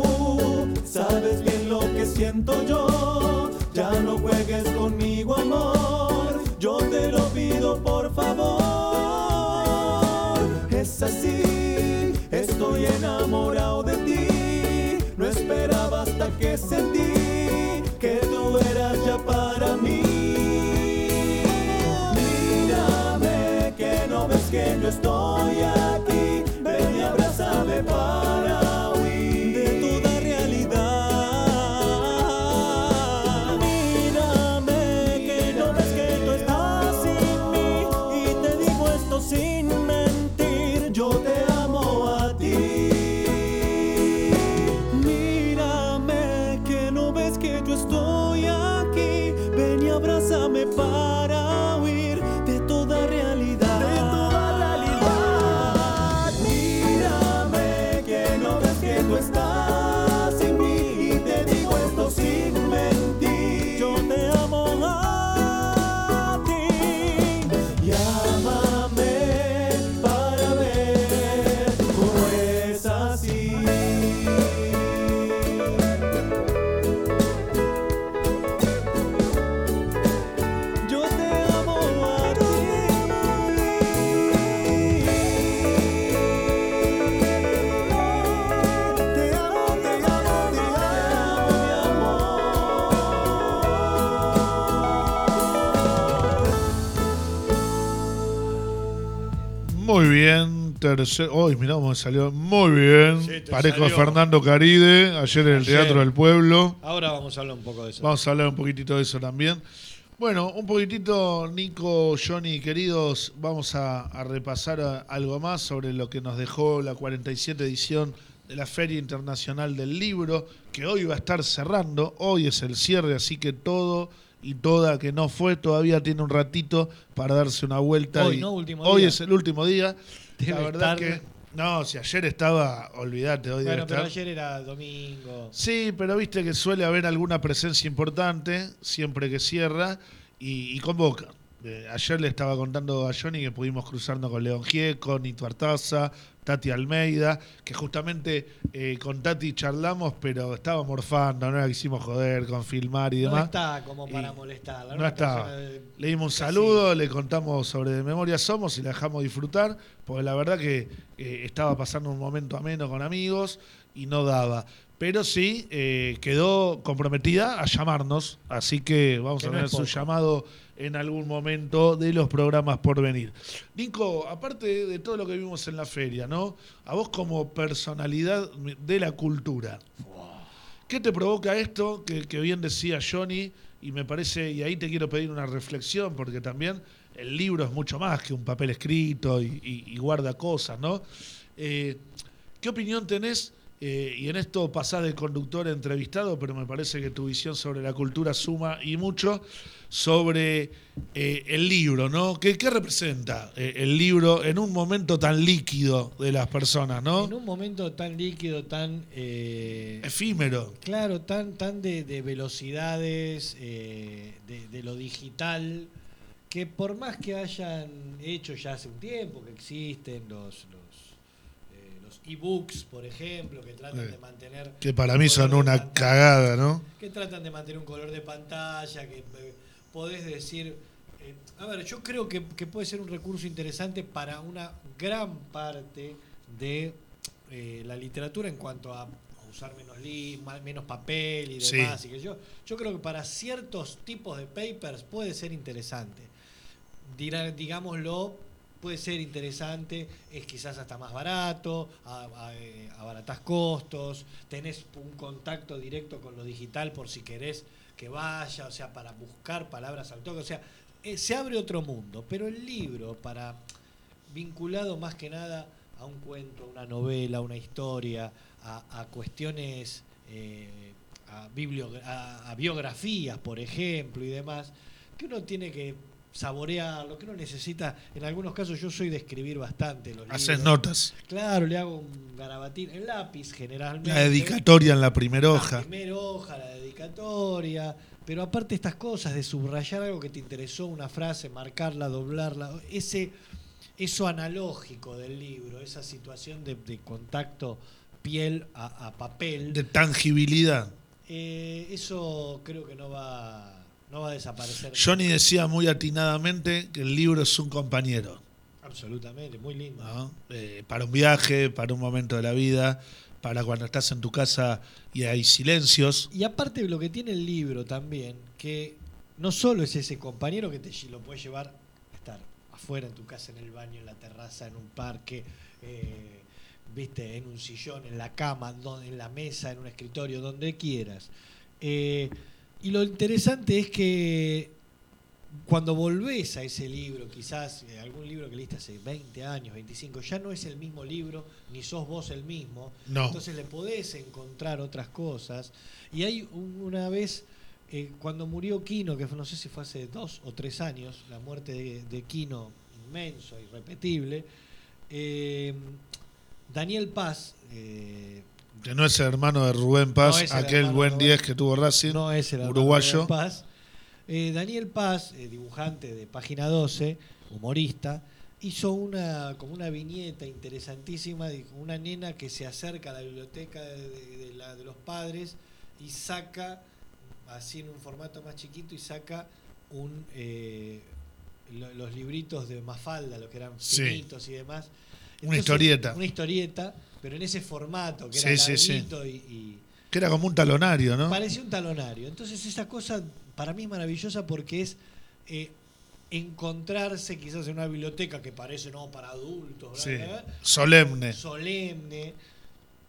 sabes bien lo que siento yo. Ya no juegues conmigo, amor. Yo te lo pido por favor. Es así, estoy enamorado de ti. No esperaba hasta que sentí que yo estoy. Tercer. Uy, mirá cómo me salió. Muy bien. Sí, Parejo a salió. Fernando Caride, ayer en el Ayer. Teatro del Pueblo. Ahora vamos a hablar un poco de eso. Vamos a hablar un poquitito de eso también. Bueno, un poquitito, Nico, Johnny, queridos, vamos a, a repasar a- algo más sobre lo que nos dejó la 47 edición de la Feria Internacional del Libro, que hoy va a estar cerrando. Hoy es el cierre, así que todo y toda que no fue todavía tiene un ratito para darse una vuelta. Hoy, y- ¿no? Último hoy día. es el último día. Debe la verdad estar- que. No, si ayer estaba, olvídate, hoy debe Bueno, pero estar. ayer era domingo. Sí, pero viste que suele haber alguna presencia importante siempre que cierra y, y convoca. Eh, ayer le estaba contando a Johnny que pudimos cruzarnos con León Gieco, Nito Artaza, Tati Almeida, que justamente eh, con Tati charlamos, pero estaba morfando, no la quisimos joder con filmar y No demás. está como para molestarla. No estaba. persona de- Le dimos un saludo, le contamos sobre De Memoria Somos y la dejamos disfrutar, porque la verdad que eh, estaba pasando un momento ameno con amigos y no daba. Pero sí, eh, quedó comprometida a llamarnos, así que vamos Que a no tener su llamado en algún momento de los programas por venir. Nico, aparte de todo lo que vimos en la feria, ¿no? A vos como personalidad de la cultura, ¿Qué te provoca esto? Que, que bien decía Johnny, y me parece, y ahí te quiero pedir una reflexión, porque también el libro es mucho más que un papel escrito y, y- y guarda cosas, ¿no? Eh, ¿Qué opinión tenés? Eh, y en esto pasás de conductor a entrevistado, pero me parece que tu visión sobre la cultura suma y mucho sobre eh, el libro, ¿no? ¿Qué, qué representa el libro en un momento tan líquido de las personas, ¿no? En un momento tan líquido, tan... eh, Efímero. Claro, tan, tan de, de velocidades, de, de lo digital, que por más que hayan hecho ya hace un tiempo que existen los los, eh, los e-books, por ejemplo, que tratan Eh, de mantener... Que para mí son una pantalla, cagada, ¿no? Que tratan de mantener un color de pantalla, que eh, podés decir... eh, a ver, yo creo que, que puede ser un recurso interesante para una gran parte de eh, la literatura en cuanto a usar menos li- menos papel y Sí. demás. y que yo, yo creo que para ciertos tipos de papers puede ser interesante. Dirá- digámoslo, puede ser interesante, es quizás hasta más barato, eh, abaratás costos, tenés un contacto directo con lo digital por si querés que vaya, o sea, para buscar palabras al toque, o sea, eh, se abre otro mundo, pero el libro, para vinculado más que nada a un cuento, a una novela, a una historia, a, cuestiones, eh, a, a- a biografías, por ejemplo, y demás, que uno tiene que saborear, lo que uno necesita, en algunos casos yo soy de escribir bastante los Haces libros. notas. Claro, le hago un garabatín, en lápiz generalmente. La dedicatoria en la primera La hoja. primera hoja, la dedicatoria. Pero aparte estas cosas de subrayar algo que te interesó, una frase, marcarla, doblarla, ese, eso analógico del libro, esa situación de, de contacto piel a, a papel, De tangibilidad. eh, eso creo que no va, no va a desaparecer. Johnny decía muy atinadamente que el libro es un compañero. Absolutamente, muy lindo. ¿no? Eh, para un viaje, para un momento de la vida, para cuando estás en tu casa y hay silencios. Y aparte lo que tiene el libro también, que no solo es ese compañero que te lo puedes llevar a estar afuera en tu casa, en el baño, en la terraza, en un parque, eh, viste, en un sillón, en la cama, en la mesa, en un escritorio, donde quieras. Eh, y lo interesante es que cuando volvés a ese libro, quizás eh, algún libro que leíste hace 20 años, 25, ya no es el mismo libro, ni sos vos el mismo. No. Entonces le podés encontrar otras cosas. Y hay un- una vez, eh, cuando murió Quino, que no sé si fue hace dos o tres años, la muerte de, de Quino, inmenso, irrepetible, eh, Daniel Paz, eh, Que no es el hermano de Rubén Paz, No aquel buen de Rubén. 10 que tuvo Racing, no es el uruguayo. de Paz. Eh, Daniel Paz, eh, dibujante de Página 12, humorista, hizo una como una viñeta interesantísima de una nena que se acerca a la biblioteca de, de- de la- de los padres y saca, así en un formato más chiquito, y saca un eh, lo- los libritos de Mafalda, los que eran Sí. finitos y demás. Una historieta. Una historieta, pero en ese formato, que Sí, era sí, y- y Que era como un talonario, ¿no? Parecía un talonario. Entonces esa cosa para mí es maravillosa porque es eh, encontrarse quizás en una biblioteca que parece no para adultos, bla, Solemne. solemne,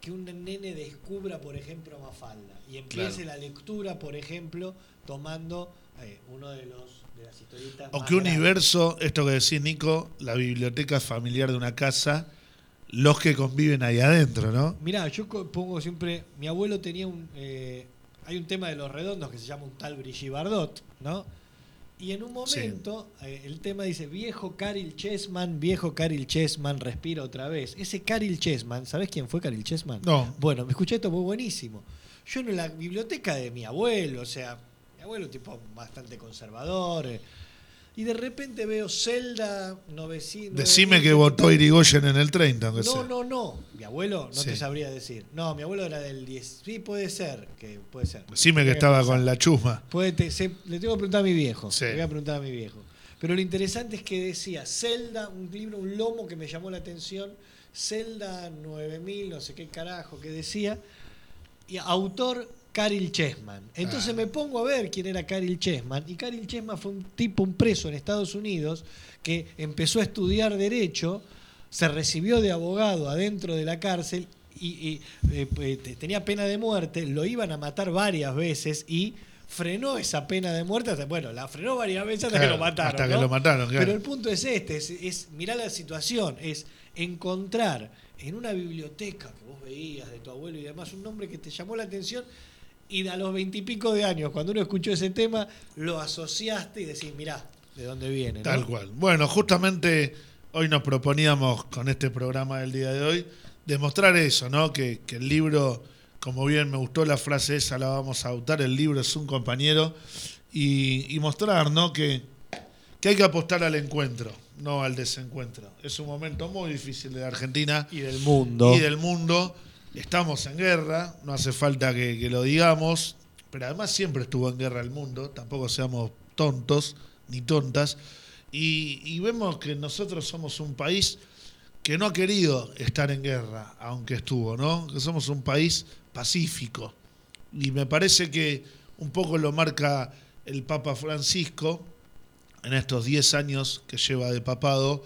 que un nene descubra, por ejemplo, Mafalda y empiece Claro. la lectura, por ejemplo, tomando eh, uno de los de las historietas O grandes. universo, esto que decís Nico, la biblioteca familiar de una casa, los que conviven ahí adentro, ¿no? Mirá, yo pongo siempre. Mi abuelo tenía un. eh, hay un tema de los redondos que se llama un tal Brigitte Bardot, ¿no? Y en un momento, eh, el tema dice: Viejo Caril Chessman, viejo Caril Chessman, respira otra vez. Ese Caril Chessman, ¿sabés quién fue Caril Chessman? No. Bueno, me escuché esto muy buenísimo. Yo en la biblioteca de mi abuelo, o sea, mi abuelo, tipo bastante conservador. eh, Y de repente veo Zelda 900. Decime que votó Irigoyen en el 30, aunque No, sea. no, no. Mi abuelo no Sí. te sabría decir. No, mi abuelo era del 10. Sí, puede ser. Que puede ser. Decime que estaba con la chusma. Puede te- se- le tengo que preguntar a mi viejo. Sí. Le voy a preguntar a mi viejo. Pero lo interesante es que decía Zelda, un libro, un lomo que me llamó la atención. Zelda 9000, no sé qué carajo que decía. Y autor Karil Chessman. Entonces Ah. me pongo a ver quién era Karil Chessman. Y Karil Chessman fue un tipo, un preso en Estados Unidos que empezó a estudiar Derecho, se recibió de abogado adentro de la cárcel y, y, eh, eh, te- tenía pena de muerte, lo iban a matar varias veces y frenó esa pena de muerte. hasta- bueno, la frenó varias veces hasta Claro, que lo mataron. hasta que ¿no? lo mataron, claro. Pero el punto es este, es, es mirar la situación, es encontrar en una biblioteca que vos veías de tu abuelo y demás un nombre que te llamó la atención y a los veintipico de años, cuando uno escuchó ese tema, lo asociaste y decís, mirá, de dónde viene. ¿no? Tal cual. Bueno, justamente hoy nos proponíamos con este programa del día de hoy demostrar eso, ¿no? Que, que el libro, como bien me gustó la frase esa, la vamos a autar, el libro es un compañero, y, y mostrar, ¿no? Que, que hay que apostar al encuentro, no al desencuentro. Es un momento muy difícil de la Argentina Y del mundo. y del mundo. Estamos en guerra, no hace falta que, lo digamos, pero además siempre estuvo en guerra el mundo, tampoco seamos tontos ni tontas. Y, y vemos que nosotros somos un país que no ha querido estar en guerra, aunque estuvo, ¿no? Que somos un país pacífico. Y me parece que un poco lo marca el Papa Francisco en estos 10 años que lleva de papado,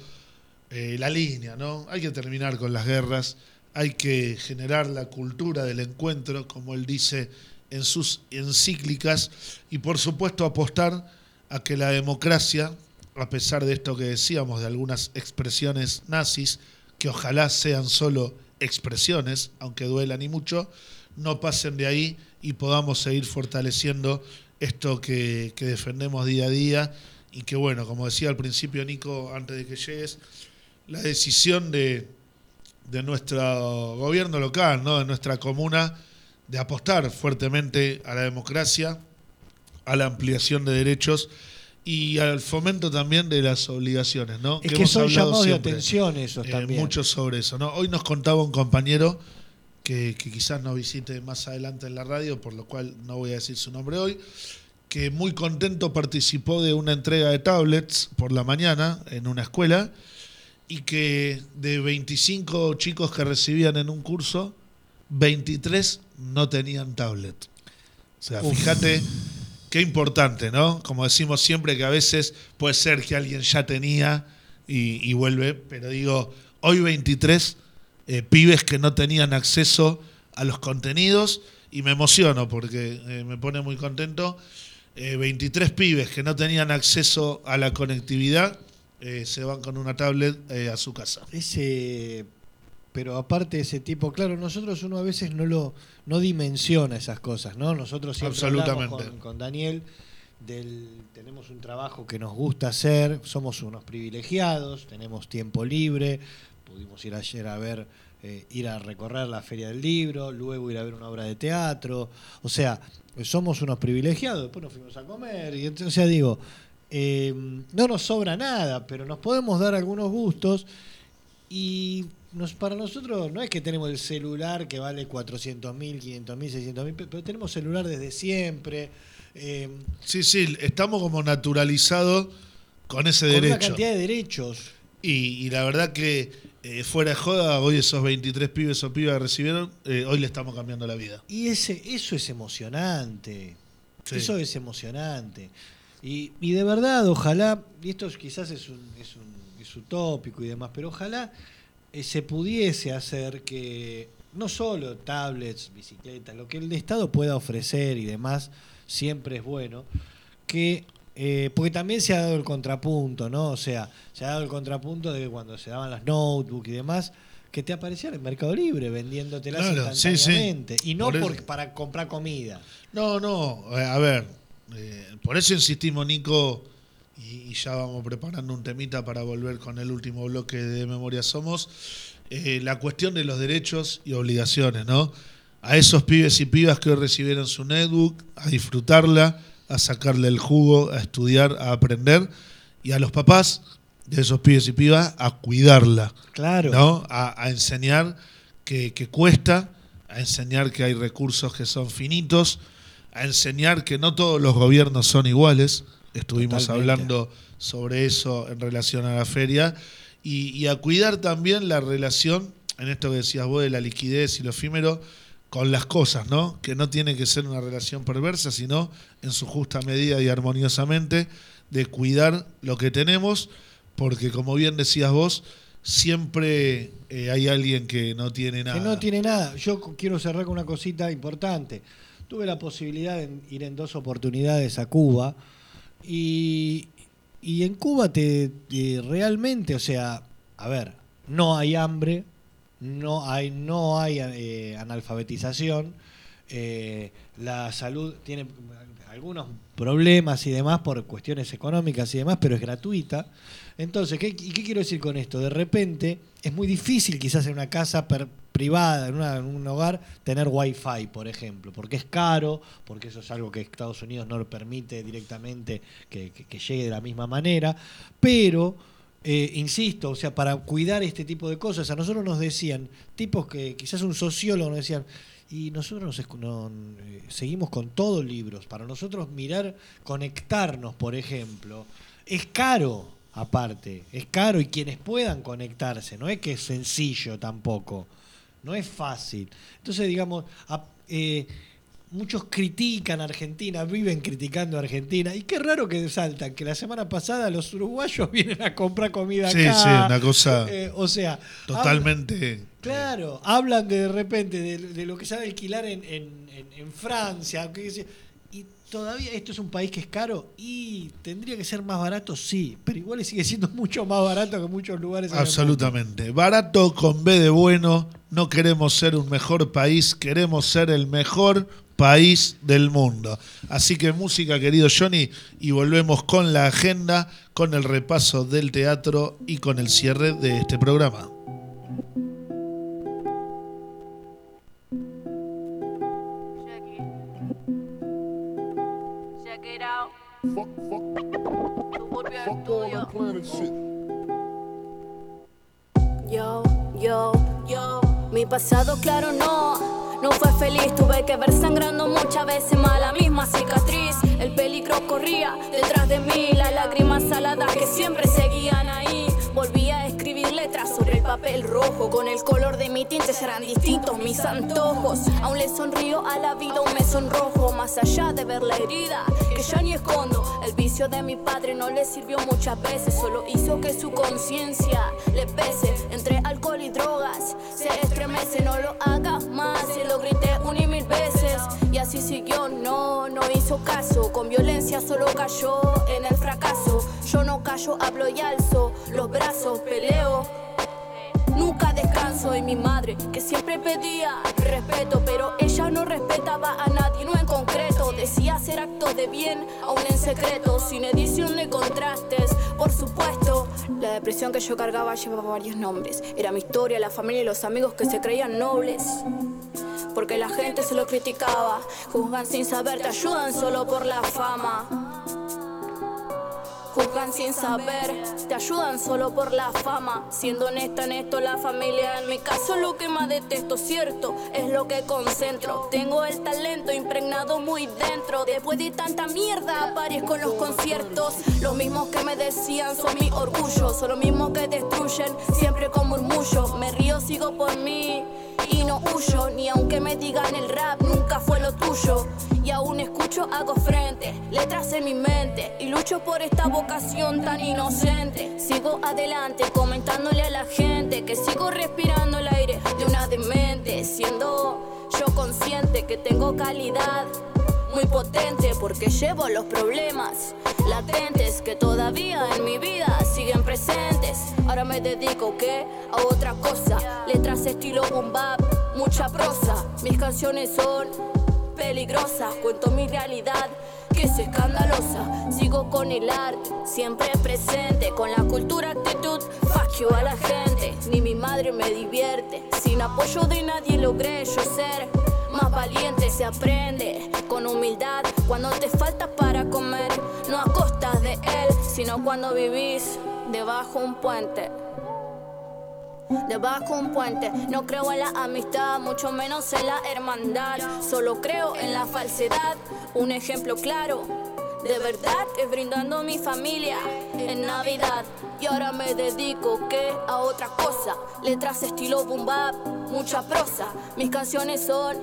eh, la línea, ¿no? Hay que terminar con las guerras, hay que generar la cultura del encuentro, como él dice en sus encíclicas, y por supuesto apostar a que la democracia, a pesar de esto que decíamos, de algunas expresiones nazis, que ojalá sean solo expresiones, aunque duelan y mucho, no pasen de ahí y podamos seguir fortaleciendo esto que, que defendemos día a día. Y que bueno, como decía al principio Nico, antes de que llegues, la decisión de, de nuestro gobierno local, ¿no? de nuestra comuna, de apostar fuertemente a la democracia, a la ampliación de derechos y al fomento también de las obligaciones, ¿no? Es que, hemos son llamados de atención esos eh, también. mucho sobre eso, ¿no? Hoy nos contaba un compañero que, que quizás nos visite más adelante en la radio, por lo cual no voy a decir su nombre hoy, que muy contento participó de una entrega de tablets por la mañana en una escuela y que de 25 chicos que recibían en un curso, 23 no tenían tablet. O sea, Uf. fíjate qué importante, ¿no? Como decimos siempre que a veces puede ser que alguien ya tenía y, y vuelve, pero digo, hoy 23 eh, pibes que no tenían acceso a los contenidos y me emociono porque eh, me pone muy contento. Eh, 23 pibes que no tenían acceso a la conectividad eh, se van con una tablet eh, a su casa. Ese, pero aparte de ese tipo, claro, nosotros uno a veces no lo no dimensiona esas cosas, ¿no? Nosotros siempre hablamos Absolutamente. con, con Daniel del tenemos un trabajo que nos gusta hacer, somos unos privilegiados, tenemos tiempo libre, pudimos ir ayer a ver eh, ir a recorrer la feria del libro, luego ir a ver una obra de teatro, o sea, somos unos privilegiados, después nos fuimos a comer y entonces, o sea, digo, eh, no nos sobra nada, pero nos podemos dar algunos gustos y nos, para nosotros no es que tenemos el celular que vale 400 mil, 500 mil, 600 mil, pero tenemos celular desde siempre. eh, Sí, sí, estamos como naturalizados con ese con una derecho. cantidad de derechos. Y, y la verdad que eh, fuera de joda, hoy esos 23 pibes o pibas que recibieron, eh, hoy le estamos cambiando la vida. Y ese, eso es emocionante. Sí. Eso es emocionante. Y, y de verdad, ojalá, y esto es- quizás es, un, es, un- es utópico y demás, pero ojalá eh, se pudiese hacer que no solo tablets, bicicletas, lo que el Estado pueda ofrecer y demás, siempre es bueno, que eh, porque también se ha dado el contrapunto, ¿no? O sea, se ha dado el contrapunto de que cuando se daban las notebooks y demás, que te aparecían en Mercado Libre vendiéndotelas Claro, sí, sí. instantáneamente. Y no por- para comprar comida. No, no, eh, a ver, eh, por eso insistimos, Nico, y, y ya vamos preparando un temita para volver con el último bloque de Memoria Somos, eh, la cuestión de los derechos y obligaciones, ¿no? A esos pibes y pibas que hoy recibieron su netbook, a disfrutarla, a sacarle el jugo, a estudiar, a aprender, y a los papás de esos pibes y pibas a cuidarla. Claro. ¿no? A, a enseñar que, que cuesta, a enseñar que hay recursos que son finitos, a enseñar que no todos los gobiernos son iguales. Estuvimos Totalmente. hablando sobre eso en relación a la feria. Y, y a cuidar también la relación, en esto que decías vos de la liquidez y lo efímero, con las cosas, ¿no? Que no tiene que ser una relación perversa, sino en su justa medida y armoniosamente de cuidar lo que tenemos, porque como bien decías vos, siempre eh, hay alguien que no tiene nada. Que no tiene nada. Yo quiero cerrar con una cosita importante. Tuve la posibilidad de ir en dos oportunidades a Cuba y, y en Cuba te, te realmente, o sea, a ver, no hay hambre, no hay, no hay eh, analfabetización, eh, la salud tiene algunos problemas y demás por cuestiones económicas y demás, pero es gratuita. Entonces, ¿qué, ¿y qué quiero decir con esto? De repente es muy difícil quizás en una casa per- privada, en, una- un hogar, tener wifi, por ejemplo, porque es caro, porque eso es algo que Estados Unidos no permite directamente que, llegue de la misma manera, pero, eh, insisto, o sea, para cuidar este tipo de cosas, a nosotros nos decían, tipos que quizás un sociólogo nos decían, y nosotros nos no, eh, seguimos con todos libros. Para nosotros mirar, conectarnos, por ejemplo, es caro aparte, es caro y quienes puedan conectarse, no es que es sencillo tampoco, no es fácil. Entonces, digamos, a- eh, muchos critican a Argentina, viven criticando a Argentina, y qué raro que saltan, que la semana pasada los uruguayos vienen a comprar comida Sí, acá. sí, una cosa Eh, o sea, totalmente... Claro, hablan de, de repente de, de lo que a alquilar en, en- en- en Francia. que todavía esto es un país que es caro y tendría que ser más barato, sí, pero igual sigue siendo mucho más barato que muchos lugares. Absolutamente. Barato con B de bueno. No queremos ser un mejor país, queremos ser el mejor país del mundo. Así que música, querido Johnny, y volvemos con la agenda, con el repaso del teatro y con el cierre de este programa. Yo, yo, yo, mi pasado claro no, no fue feliz, tuve que ver sangrando muchas veces más la misma cicatriz, el peligro corría detrás de mí, las lágrimas saladas que siempre seguían ahí, volví letras sobre el papel rojo, con el color de mi tinte serán distintos mis antojos, aún le sonrío a la vida, aún me sonrojo, más allá de ver la herida que ya ni escondo, el vicio de mi padre no le sirvió muchas veces, solo hizo que su conciencia le pese. Entre alcohol y drogas se estremece, no lo hagas más. Se lo grité un y mil veces y así siguió. No, no hizo caso, con violencia solo cayó en el fracaso. Yo no callo, hablo y alzo los brazos, peleo. Nunca descanso y mi madre que siempre pedía respeto, pero ella no respetaba a nadie, no en concreto. Decía hacer actos de bien, aún en secreto, sin edición de contrastes, por supuesto. La depresión que yo cargaba llevaba varios nombres. Era mi historia, la familia y los amigos que se creían nobles. Porque la gente se lo criticaba, juzgan sin saber, te ayudan solo por la fama. Juzgan sin saber, te ayudan solo por la fama. Siendo honesta en esto, la familia en mi caso lo que más detesto, cierto, es lo que concentro. Tengo el talento impregnado muy dentro. Después de tanta mierda aparezco en los conciertos. Los mismos que me decían son mi orgullo, son los mismos que destruyen siempre con murmullo. Me río, sigo por mí y no huyo, ni aunque me digan el rap nunca fue lo tuyo. Y aún escucho, hago frente, letras en mi mente y lucho por esta vocación tan inocente. Sigo adelante comentándole a la gente que sigo respirando el aire de una demente, siendo yo consciente que tengo calidad muy potente porque llevo los problemas latentes que todavía en mi vida siguen presentes. Ahora me dedico ¿qué? a otra cosa, letras estilo boom bap, mucha prosa. Mis canciones son peligrosas, cuento mi realidad que es escandalosa. Sigo con el arte, siempre presente, con la cultura actitud, fuck a la gente. Ni mi madre me divierte, sin apoyo de nadie logré yo ser más valiente se aprende con humildad cuando te falta para comer, no a costas de él, sino cuando vivís debajo un puente. Debajo un puente, no creo en la amistad, mucho menos en la hermandad. Solo creo en la falsedad. Un ejemplo claro de verdad es brindando mi familia en Navidad. Y ahora me dedico que a otra cosa. Letras estilo boom mucha prosa. Mis canciones son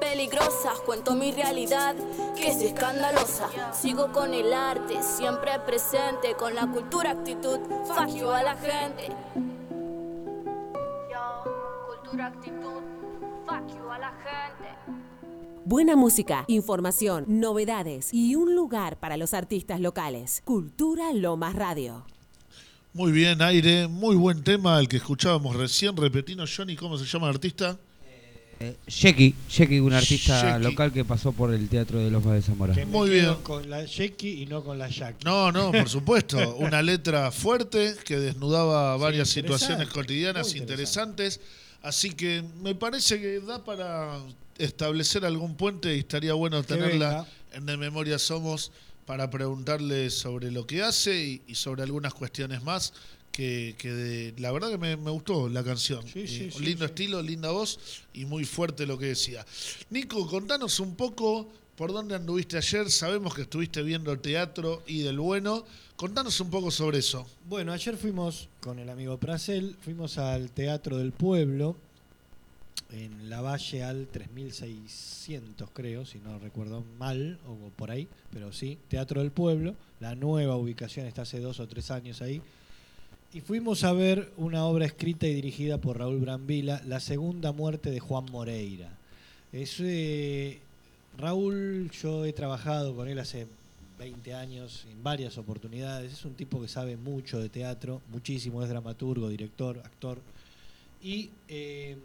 peligrosas, cuento mi realidad que es escandalosa. Sigo con el arte, siempre presente, con la cultura, actitud, fuck you a la gente. Yo, cultura, actitud, fuck you a la gente. Buena música, información, novedades y un lugar para los artistas locales. Cultura Lomas Radio. Muy bien, Aire. Muy buen tema el que escuchábamos recién. Repetinos, Johnny, ¿cómo se llama el artista? Eh, Sheki, Sheki, un artista local que pasó por el Teatro de Loma de Zamora. Que me Muy quedo bien. con la Jackie y no con la Jackie. No, no, por supuesto. Una letra fuerte que desnudaba varias situaciones cotidianas interesantes. Así que me parece que da para establecer algún puente y estaría bueno tenerla en De Memoria Somos para preguntarle sobre lo que hace y, y sobre algunas cuestiones más. Que, que de- la verdad que me, me gustó la canción. Sí, sí, Eh, sí, lindo estilo, linda voz y muy fuerte lo que decía. Nico, contanos un poco por dónde anduviste ayer. Sabemos que estuviste viendo teatro y del bueno. Contanos un poco sobre eso. Bueno, ayer fuimos con el amigo Prasel, fuimos al Teatro del Pueblo, en la Valle al 3600 creo, si no recuerdo mal, o por ahí, pero sí, Teatro del Pueblo, la nueva ubicación está hace dos o tres años ahí. Y fuimos a ver una obra escrita y dirigida por Raúl Brambila, La segunda muerte de Juan Moreira. Es, eh, Raúl, yo he trabajado con él hace 20 años en varias oportunidades. Es un tipo que sabe mucho de teatro, muchísimo, es dramaturgo, director, actor. Y eh,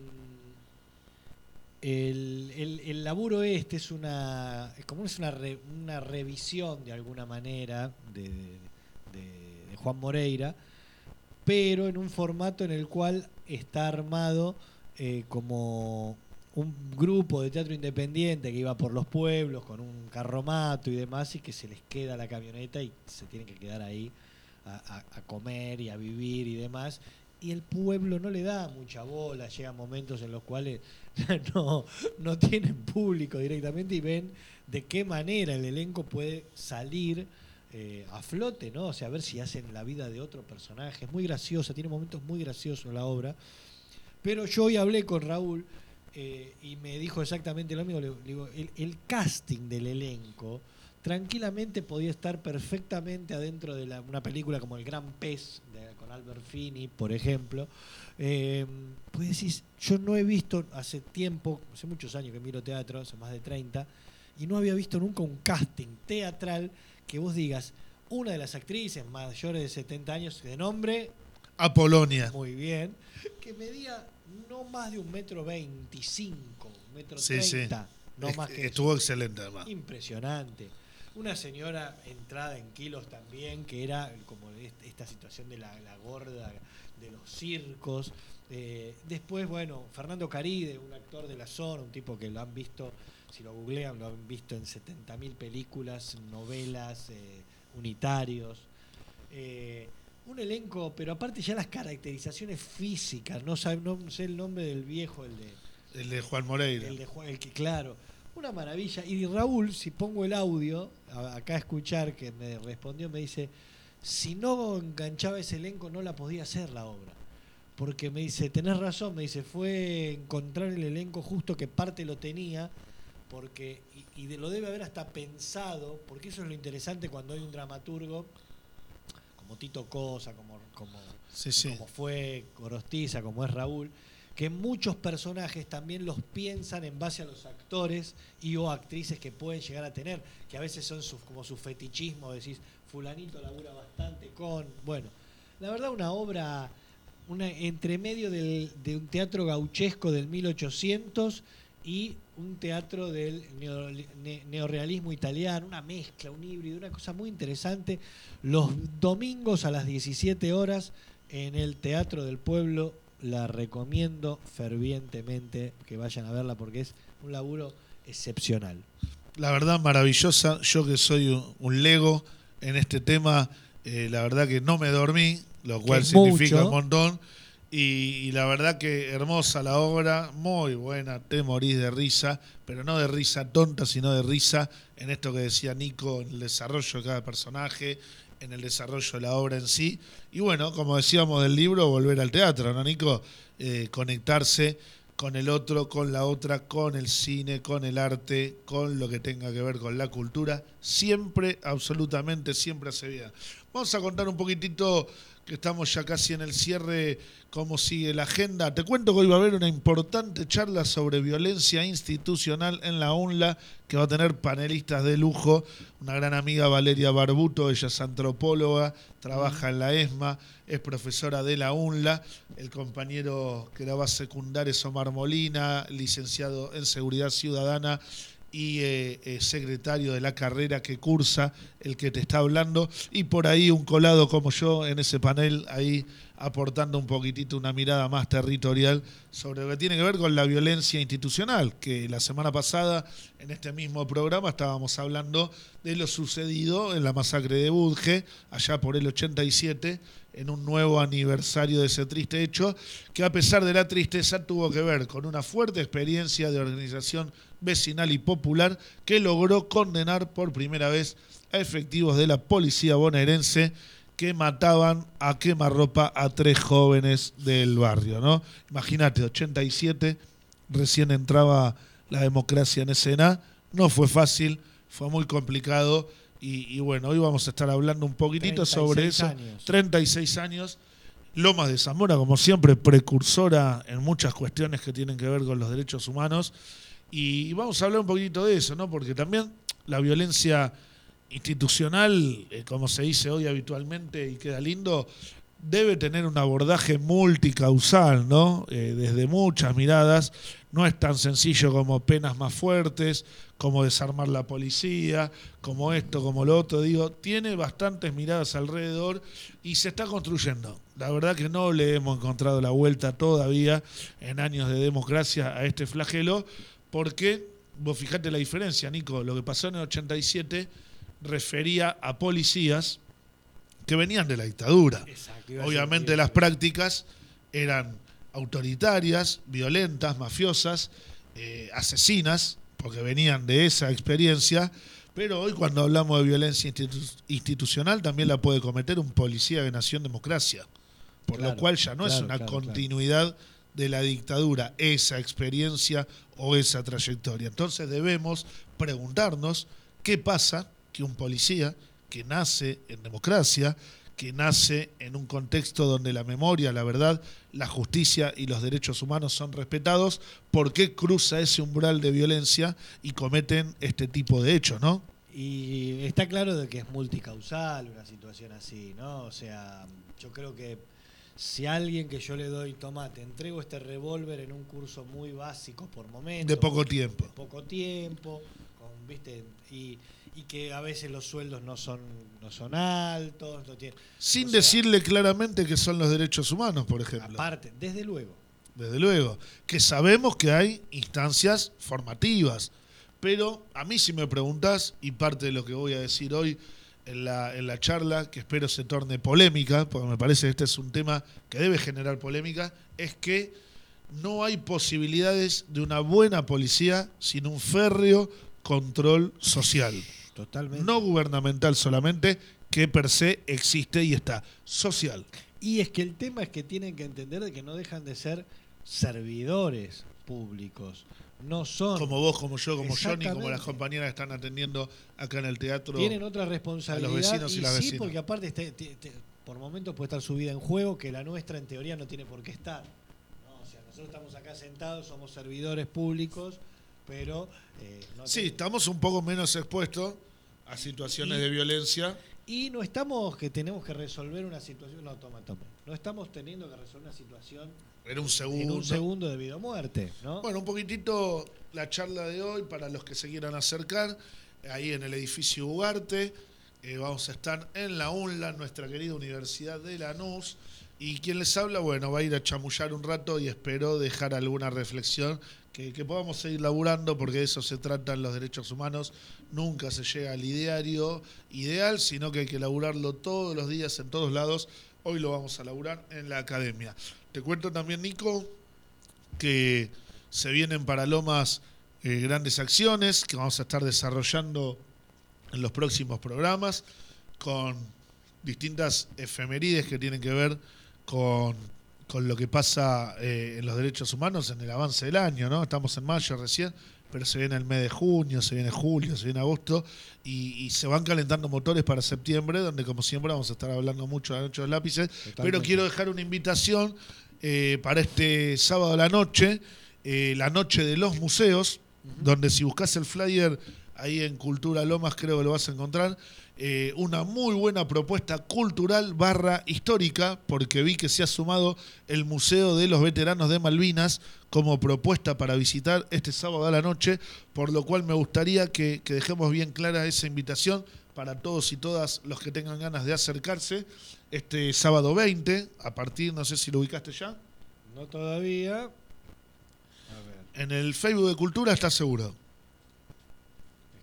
el, el- el laburo este es una, es es una, re- una revisión de alguna manera de, de- Juan Moreira, pero en un formato en el cual está armado eh, como un grupo de teatro independiente que iba por los pueblos con un carromato y demás y que se les queda la camioneta y se tienen que quedar ahí a- a comer y a vivir y demás. Y el pueblo no le da mucha bola, llegan momentos en los cuales no, no tienen público directamente y ven de qué manera el elenco puede salir eh, a flote, ¿no? O sea, a ver si hacen la vida de otro personaje. Es muy graciosa, tiene momentos muy graciosos la obra. Pero yo hoy hablé con Raúl eh, y me dijo exactamente lo mismo. Le, digo, el, el casting del elenco tranquilamente podía estar perfectamente adentro de la- una película como El Gran Pez, con Albert Finney, por ejemplo. Eh, pues decís, yo no he visto hace tiempo, hace muchos años que miro teatro, hace más de 30, y no había visto nunca un casting teatral que vos digas, una de las actrices mayores de 70 años de nombre, Apolonia. muy bien, que medía no más de un metro veinticinco, un metro Sí, sí. treinta, no Es- más que Estuvo eso. excelente además. Impresionante. Una señora entrada en kilos también, que era como est- esta situación de la, la gorda de los circos. Eh, después, bueno, Fernando Caride, un actor de la zona, un tipo que lo han visto, si lo googlean, lo han visto en 70.000 películas, novelas, eh, unitarios. Eh, un elenco, pero aparte ya las caracterizaciones físicas, no, sab- no sé el nombre del viejo, el de... El de Juan Moreira. El de Juan- el que, claro, una maravilla. Y Raúl, si pongo el audio, acá a escuchar, que me respondió, me dice, si no enganchaba ese elenco no la podía hacer la obra. Porque me dice, tenés razón, me dice, fue encontrar el elenco justo que parte lo tenía, porque, y, y de- lo debe haber hasta pensado, porque eso es lo interesante cuando hay un dramaturgo como Tito Cosa, como, como, Sí, sí. como fue Gorostiza, como es Raúl, que muchos personajes también los piensan en base a los actores y o actrices que pueden llegar a tener, que a veces son sus, como su fetichismo, decís, fulanito labura bastante con... Bueno, la verdad una obra, una entre medio del- de un teatro gauchesco del 1800 y un teatro del neo- ne- neorrealismo italiano, una mezcla, un híbrido, una cosa muy interesante. Los domingos a las 17 horas en el Teatro del Pueblo, la recomiendo fervientemente que vayan a verla porque es un laburo excepcional. La verdad, maravillosa. Yo que soy un, lego en este tema, eh, la verdad que no me dormí, lo cual significa mucho. un montón. Y, y la verdad que hermosa la obra, muy buena, te morís de risa, pero no de risa tonta, sino de risa en esto que decía Nico, en el desarrollo de cada personaje, en el desarrollo de la obra en sí. Y bueno, como decíamos del libro, volver al teatro, ¿no, Nico? Eh, conectarse con el otro, con la otra, con el cine, con el arte, con lo que tenga que ver con la cultura. Siempre, absolutamente, siempre hace bien. Vamos a contar un poquitito, que estamos ya casi en el cierre, cómo sigue la agenda. Te cuento que hoy va a haber una importante charla sobre violencia institucional en la UNLA, que va a tener panelistas de lujo. Una gran amiga Valeria Barbuto, ella es antropóloga, trabaja en la ESMA, es profesora de la UNLA. El compañero que la va a secundar es Omar Molina, licenciado en Seguridad Ciudadana y eh, eh, secretario de la carrera que cursa el que te está hablando y por ahí un colado como yo en ese panel ahí aportando un poquitito una mirada más territorial sobre lo que tiene que ver con la violencia institucional, que la semana pasada en este mismo programa estábamos hablando de lo sucedido en la masacre de Budge, allá por el 87, en un nuevo aniversario de ese triste hecho, que a pesar de la tristeza tuvo que ver con una fuerte experiencia de organización vecinal y popular que logró condenar por primera vez a efectivos de la policía bonaerense que mataban a quemarropa a tres jóvenes del barrio, ¿no? Imagínate, 87, recién entraba la democracia en escena, no fue fácil, fue muy complicado y, y bueno, hoy vamos a estar hablando un poquitito sobre 36 eso. años. 36 años. Lomas de Zamora, como siempre, precursora en muchas cuestiones que tienen que ver con los derechos humanos. Y, y vamos a hablar un poquitito de eso, ¿no? Porque también la violencia institucional, eh, como se dice hoy habitualmente y queda lindo, debe tener un abordaje multicausal, ¿no? Eh, desde muchas miradas. No es tan sencillo como penas más fuertes, como desarmar la policía, como esto, como lo otro. Digo, tiene bastantes miradas alrededor y se está construyendo. La verdad que no le hemos encontrado la vuelta todavía en años de democracia a este flagelo, porque vos fijate la diferencia, Nico, lo que pasó en el 87 refería a policías que venían de la dictadura. Exacto, Obviamente las prácticas eran autoritarias, violentas, mafiosas, eh, asesinas, porque venían de esa experiencia, pero hoy cuando hablamos de violencia institu- institucional también la puede cometer un policía que nació en democracia, por Claro, lo cual ya no es una claro. continuidad de la dictadura, esa experiencia o esa trayectoria. Entonces debemos preguntarnos qué pasa que un policía que nace en democracia, que nace en un contexto donde la memoria, la verdad, la justicia y los derechos humanos son respetados, ¿por qué cruza ese umbral de violencia y cometen este tipo de hechos, no? Y está claro de que es multicausal una situación así, ¿no? O sea, yo creo que si a alguien que yo le doy, toma, te entrego este revólver en un curso muy básico por momento. De poco tiempo. de poco tiempo, con, ¿viste? Y, y que a veces los sueldos no son, no son altos. no tienen- Sin o sea, decirle claramente que son los derechos humanos, por ejemplo. Aparte, desde luego. desde luego, que sabemos que hay instancias formativas, pero a mí si me preguntás, y parte de lo que voy a decir hoy en la, en la charla, que espero se torne polémica, porque me parece que este es un tema que debe generar polémica, es que no hay posibilidades de una buena policía sin un férreo control social, Totalmente. no gubernamental solamente, que per se existe y está, social. Y es que el tema es que tienen que entender de que no dejan de ser servidores públicos. No son. como vos, como yo, como Johnny, como las compañeras que están atendiendo acá en el teatro. Tienen otra responsabilidad. a los vecinos y las sí, vecinas. porque aparte este- te- te- por momentos puede estar su vida en juego, que la nuestra en teoría no tiene por qué estar. ¿no? O sea, nosotros estamos acá sentados, somos servidores públicos, pero eh, no Sí, estamos un poco menos expuestos a situaciones Y- de violencia. Y no estamos que tenemos que resolver una situación. No, toma, toma. No estamos teniendo que resolver una situación En un en segundo. un segundo de vida o muerte, ¿no? Bueno, un poquitito la charla de hoy para los que se quieran acercar, ahí en el edificio Ugarte. Eh, vamos a estar en la UNLA, nuestra querida Universidad de Lanús. Y quien les habla, bueno, va a ir a chamullar un rato y espero dejar alguna reflexión que, podamos seguir laburando, porque de eso se tratan los derechos humanos. Nunca se llega al ideario ideal, sino que hay que laburarlo todos los días en todos lados. Hoy lo vamos a laburar en la academia. Te cuento también, Nico, que se vienen para Lomas eh, grandes acciones que vamos a estar desarrollando en los próximos programas con distintas efemérides que tienen que ver con, con lo que pasa eh, en los derechos humanos en el avance del año, ¿no? Estamos en mayo recién, pero se viene el mes de junio, se viene julio, se viene agosto y, y se van calentando motores para septiembre, donde como siempre vamos a estar hablando mucho de la noche de los lápices, pero quiero dejar una invitación eh, para este sábado a la noche, eh, la noche de los museos, donde si buscas el flyer ahí en Cultura Lomas creo que lo vas a encontrar, eh, una muy buena propuesta cultural barra histórica, porque vi que se ha sumado el Museo de los Veteranos de Malvinas como propuesta para visitar este sábado a la noche, por lo cual me gustaría que, que dejemos bien clara esa invitación para todos y todas los que tengan ganas de acercarse este sábado 20, a partir, no sé si lo ubicaste ya, No todavía. A ver. en el Facebook de Cultura está seguro.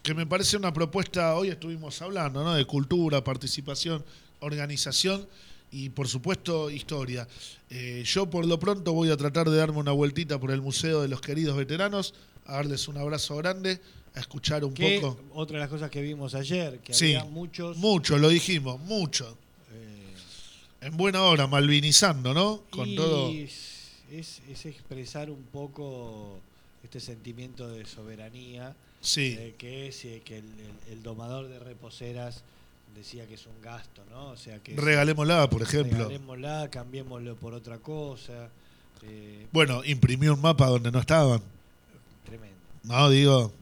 Que me parece una propuesta, hoy estuvimos hablando, ¿no? De cultura, participación, organización y por supuesto historia. Eh, yo por lo pronto voy a tratar de darme una vueltita por el Museo de los Queridos Veteranos, a darles un abrazo grande, a escuchar un Que poco. otra de las cosas que vimos ayer, que Sí, había muchos. mucho, lo dijimos, mucho. eh, En buena hora, malvinizando, ¿no? Con y todo. Es, es expresar un poco este sentimiento de soberanía. Sí. eh, que es eh, que el, el- el domador de reposeras decía que es un gasto, ¿no? O sea que Regalémosla, por ejemplo. Regalémosla, cambiémoslo por otra cosa. eh, Bueno, imprimió un mapa donde no estaban. tremendo, No, digo,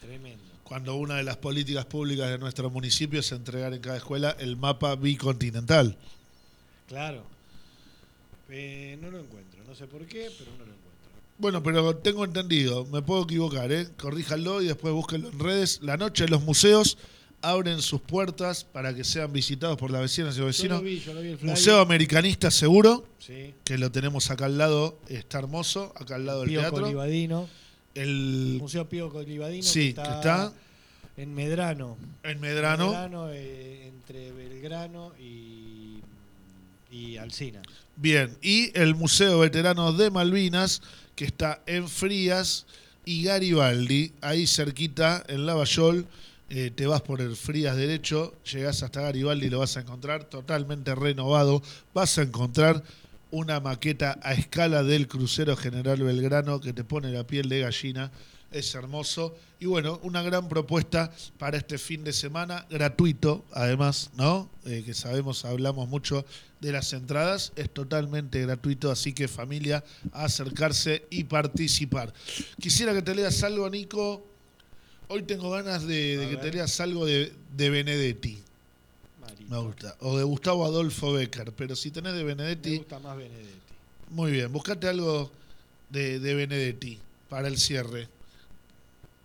tremendo. cuando una de las políticas públicas de nuestro municipio es entregar en cada escuela el mapa bicontinental. Claro. Eh, no lo encuentro, no sé por qué, pero no lo encuentro. Bueno, pero tengo entendido, me puedo equivocar, ¿eh? Corríjanlo y después búsquenlo en redes. La noche de los museos abren sus puertas para que sean visitados por las vecinas y los Yo lo vecinos. vi, yo lo vi el. Museo Americanista seguro, Sí. que lo tenemos acá al lado, está hermoso, acá al lado del Pío teatro. Colibadino. El Museo Pío Colibadino. Sí, que que está, en Medrano. en Medrano. Medrano, eh, entre Belgrano y, y Alcina. Bien, y el Museo Veterano de Malvinas, que está en Frías y Garibaldi, ahí cerquita, en Lavallol. Eh, te vas por el Frías derecho, llegás hasta Garibaldi y lo vas a encontrar totalmente renovado. Vas a encontrar una maqueta a escala del crucero General Belgrano que te pone la piel de gallina. Es hermoso. Y bueno, una gran propuesta para este fin de semana, gratuito, además, ¿no? Eh, que sabemos, hablamos mucho de las entradas, es totalmente gratuito, así que familia, a acercarse y participar. Quisiera que te leas algo, Nico. Hoy tengo ganas de, que te leas algo de, de Benedetti. Marito. Me gusta. O de Gustavo Adolfo Becker. Pero si tenés de Me Benedetti, gusta más Benedetti. muy bien. Buscate algo de, de Benedetti para el cierre.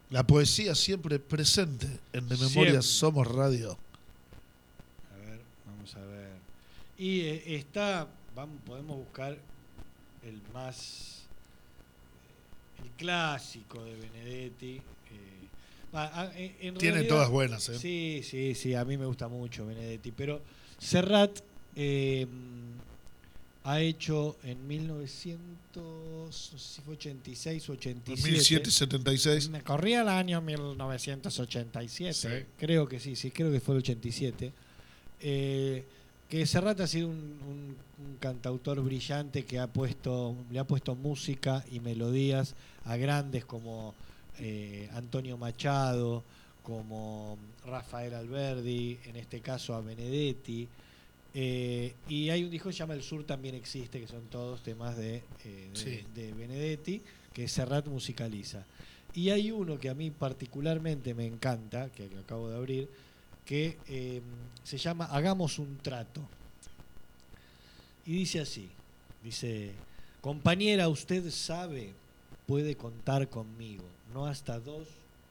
La poesía siempre presente en De Memoria. Somos Radio. A ver, vamos a ver. Y eh, está, vamos, podemos buscar el más, eh, el clásico de Benedetti. eh, en Tiene realidad- todas buenas, ¿eh? Sí, sí, sí, a mí me gusta mucho Benedetti, pero Serrat eh, ha hecho en 1900, no sé si fue 86 o 87. 1776. Me corría el año 1987. Sí. Creo que sí, sí, creo que fue el 87. Eh, que Serrat ha sido un, un- un cantautor brillante que ha puesto, le ha puesto música y melodías a grandes como eh, Antonio Machado, como Rafael Alberdi, en este caso a Benedetti. Eh, y hay un disco que se llama El Sur también existe, que son todos temas de, eh, de, Sí. de Benedetti, que Serrat musicaliza. Y hay uno que a mí particularmente me encanta, que que acabo de abrir, que eh, se llama Hagamos un trato. Y dice así, dice, compañera, usted sabe, puede contar conmigo, no hasta dos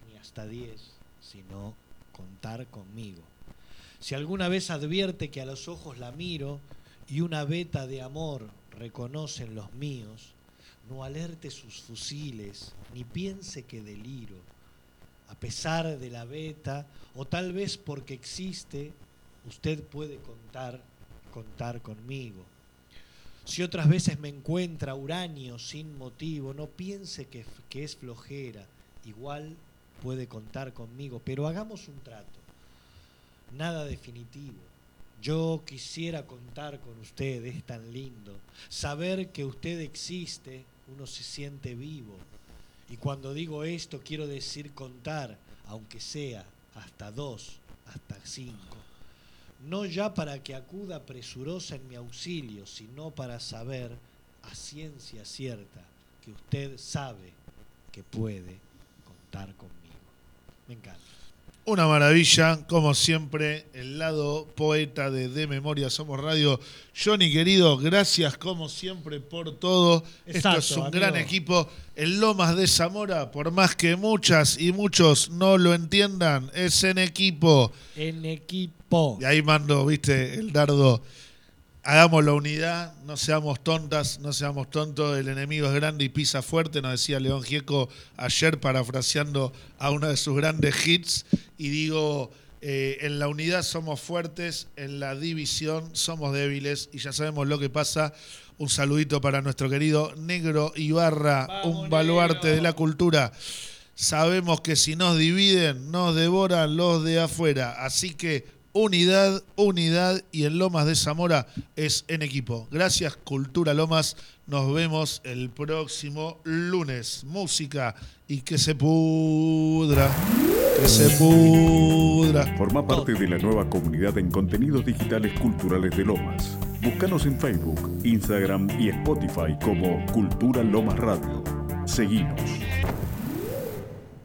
ni hasta diez, sino contar conmigo. Si alguna vez advierte que a los ojos la miro y una veta de amor reconocen los míos, no alerte sus fusiles, ni piense que deliro. A pesar de la veta, o tal vez porque existe, usted puede contar, contar conmigo. Si otras veces me encuentra uranio sin motivo, no piense que, que es flojera, igual puede contar conmigo, pero hagamos un trato. Nada definitivo. Yo quisiera contar con usted, es tan lindo. Saber que usted existe, uno se siente vivo. Y cuando digo esto, quiero decir contar, aunque sea hasta dos, hasta cinco. No ya para que acuda presurosa en mi auxilio, sino para saber a ciencia cierta que usted sabe que puede contar conmigo. Me encanta. Una maravilla, como siempre, el lado poeta de De Memoria Somos Radio. Johnny, querido, gracias como siempre por todo. Exacto, Esto es un amigo. gran equipo. El Lomas de Zamora, por más que muchas y muchos no lo entiendan, es en equipo. En equipo. Y ahí mando, viste, el dardo. Hagamos la unidad, no seamos tontas, no seamos tontos. El enemigo es grande y pisa fuerte, nos decía León Gieco ayer, parafraseando a uno de sus grandes hits. Y digo, eh, en la unidad somos fuertes, en la división somos débiles. Y ya sabemos lo que pasa. Un saludito para nuestro querido Negro Ibarra, un baluarte de la cultura. Sabemos que si nos dividen, nos devoran los de afuera. Así que unidad, unidad y en Lomas de Zamora es en equipo. Gracias, Cultura Lomas. Nos vemos el próximo lunes. Música y que se pudra. Que se pudra. Forma parte de la nueva comunidad en contenidos digitales culturales de Lomas. Búscanos en Facebook, Instagram y Spotify como Cultura Lomas Radio. Seguinos.